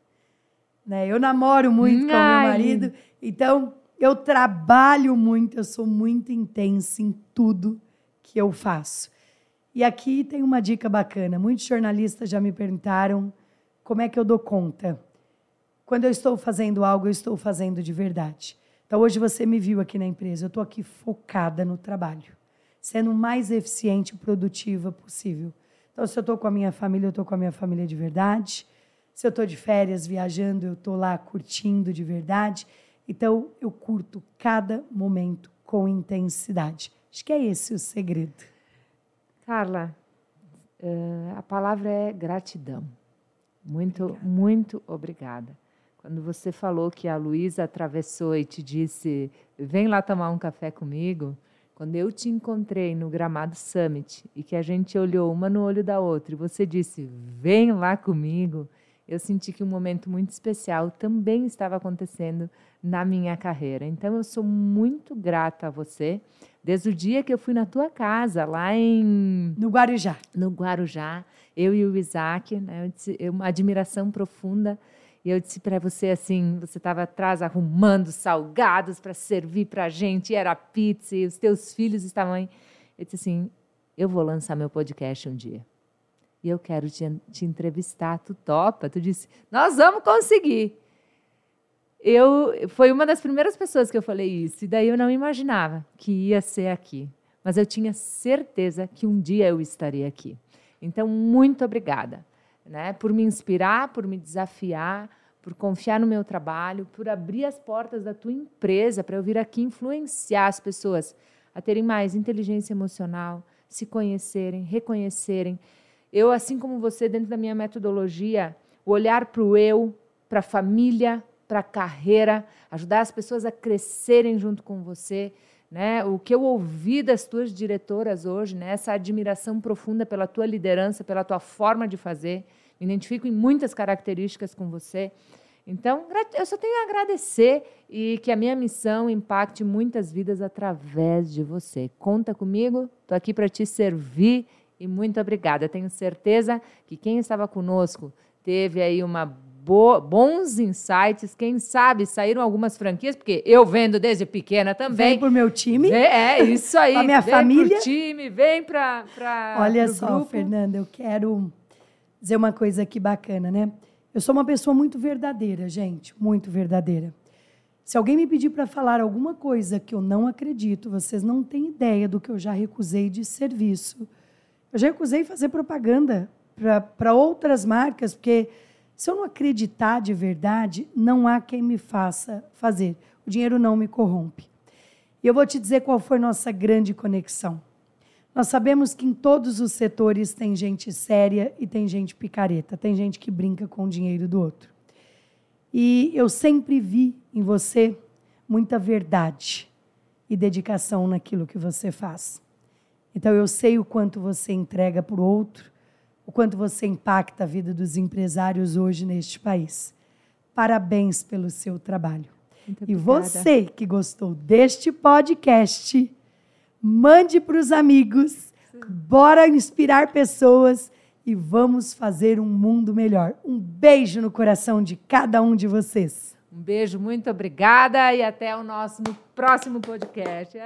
Né? Eu namoro muito Ai. com meu marido, então eu trabalho muito, eu sou muito intensa em tudo que eu faço. E aqui tem uma dica bacana. Muitos jornalistas já me perguntaram como é que eu dou conta. Quando eu estou fazendo algo, eu estou fazendo de verdade. Então, hoje você me viu aqui na empresa, eu estou aqui focada no trabalho, sendo o mais eficiente e produtiva possível. Então, se eu estou com a minha família, eu estou com a minha família de verdade. Se eu estou de férias, viajando, eu estou lá curtindo de verdade. Então, eu curto cada momento com intensidade. Acho que é esse o segredo. Carla, uh, a palavra é gratidão. Muito, obrigada. muito obrigada. Quando você falou que a Luísa atravessou e te disse: vem lá tomar um café comigo. Quando eu te encontrei no Gramado Summit e que a gente olhou uma no olho da outra e você disse: vem lá comigo, eu senti que um momento muito especial também estava acontecendo na minha carreira. Então eu sou muito grata a você desde o dia que eu fui na tua casa lá em no Guarujá. No Guarujá, eu e o Isaac, né, eu disse, uma admiração profunda e eu disse para você assim, você estava atrás arrumando salgados para servir para a gente, era pizza, e os teus filhos estavam aí. Eu disse assim, eu vou lançar meu podcast um dia. E eu quero te, te entrevistar, tu topa? Tu disse, nós vamos conseguir. Eu, foi uma das primeiras pessoas que eu falei isso, e daí eu não imaginava que ia ser aqui. Mas eu tinha certeza que um dia eu estaria aqui. Então, muito obrigada né? por me inspirar, por me desafiar, por confiar no meu trabalho, por abrir as portas da tua empresa para eu vir aqui influenciar as pessoas a terem mais inteligência emocional, se conhecerem, reconhecerem. Eu, assim como você, dentro da minha metodologia, o olhar para o eu, para a família, para a carreira, ajudar as pessoas a crescerem junto com você. Né? O que eu ouvi das tuas diretoras hoje, né? essa admiração profunda pela tua liderança, pela tua forma de fazer. Me identifico em muitas características com você. Então, eu só tenho a agradecer e que a minha missão impacte muitas vidas através de você. Conta comigo, estou aqui para te servir e muito obrigada. tenho certeza que quem estava conosco teve aí uma bons insights. Quem sabe saíram algumas franquias, porque eu vendo desde pequena também. Vem pro meu time. Vem, é, isso aí. <laughs> a minha vem família. Pro time, vem para. Olha só, grupo. Fernanda, eu quero dizer uma coisa aqui bacana, né? Eu sou uma pessoa muito verdadeira, gente, muito verdadeira. Se alguém me pedir para falar alguma coisa que eu não acredito, vocês não têm ideia do que eu já recusei de serviço. Eu já recusei fazer propaganda para outras marcas, porque se eu não acreditar de verdade, não há quem me faça fazer. O dinheiro não me corrompe. E eu vou te dizer qual foi nossa grande conexão. Nós sabemos que em todos os setores tem gente séria e tem gente picareta, tem gente que brinca com o dinheiro do outro. E eu sempre vi em você muita verdade e dedicação naquilo que você faz. Então eu sei o quanto você entrega para o outro o quanto você impacta a vida dos empresários hoje neste país. Parabéns pelo seu trabalho. e você que gostou deste podcast, mande para os amigos, bora inspirar pessoas e vamos fazer um mundo melhor. Um beijo no coração de cada um de vocês. Um beijo, muito obrigada e até o nosso próximo podcast.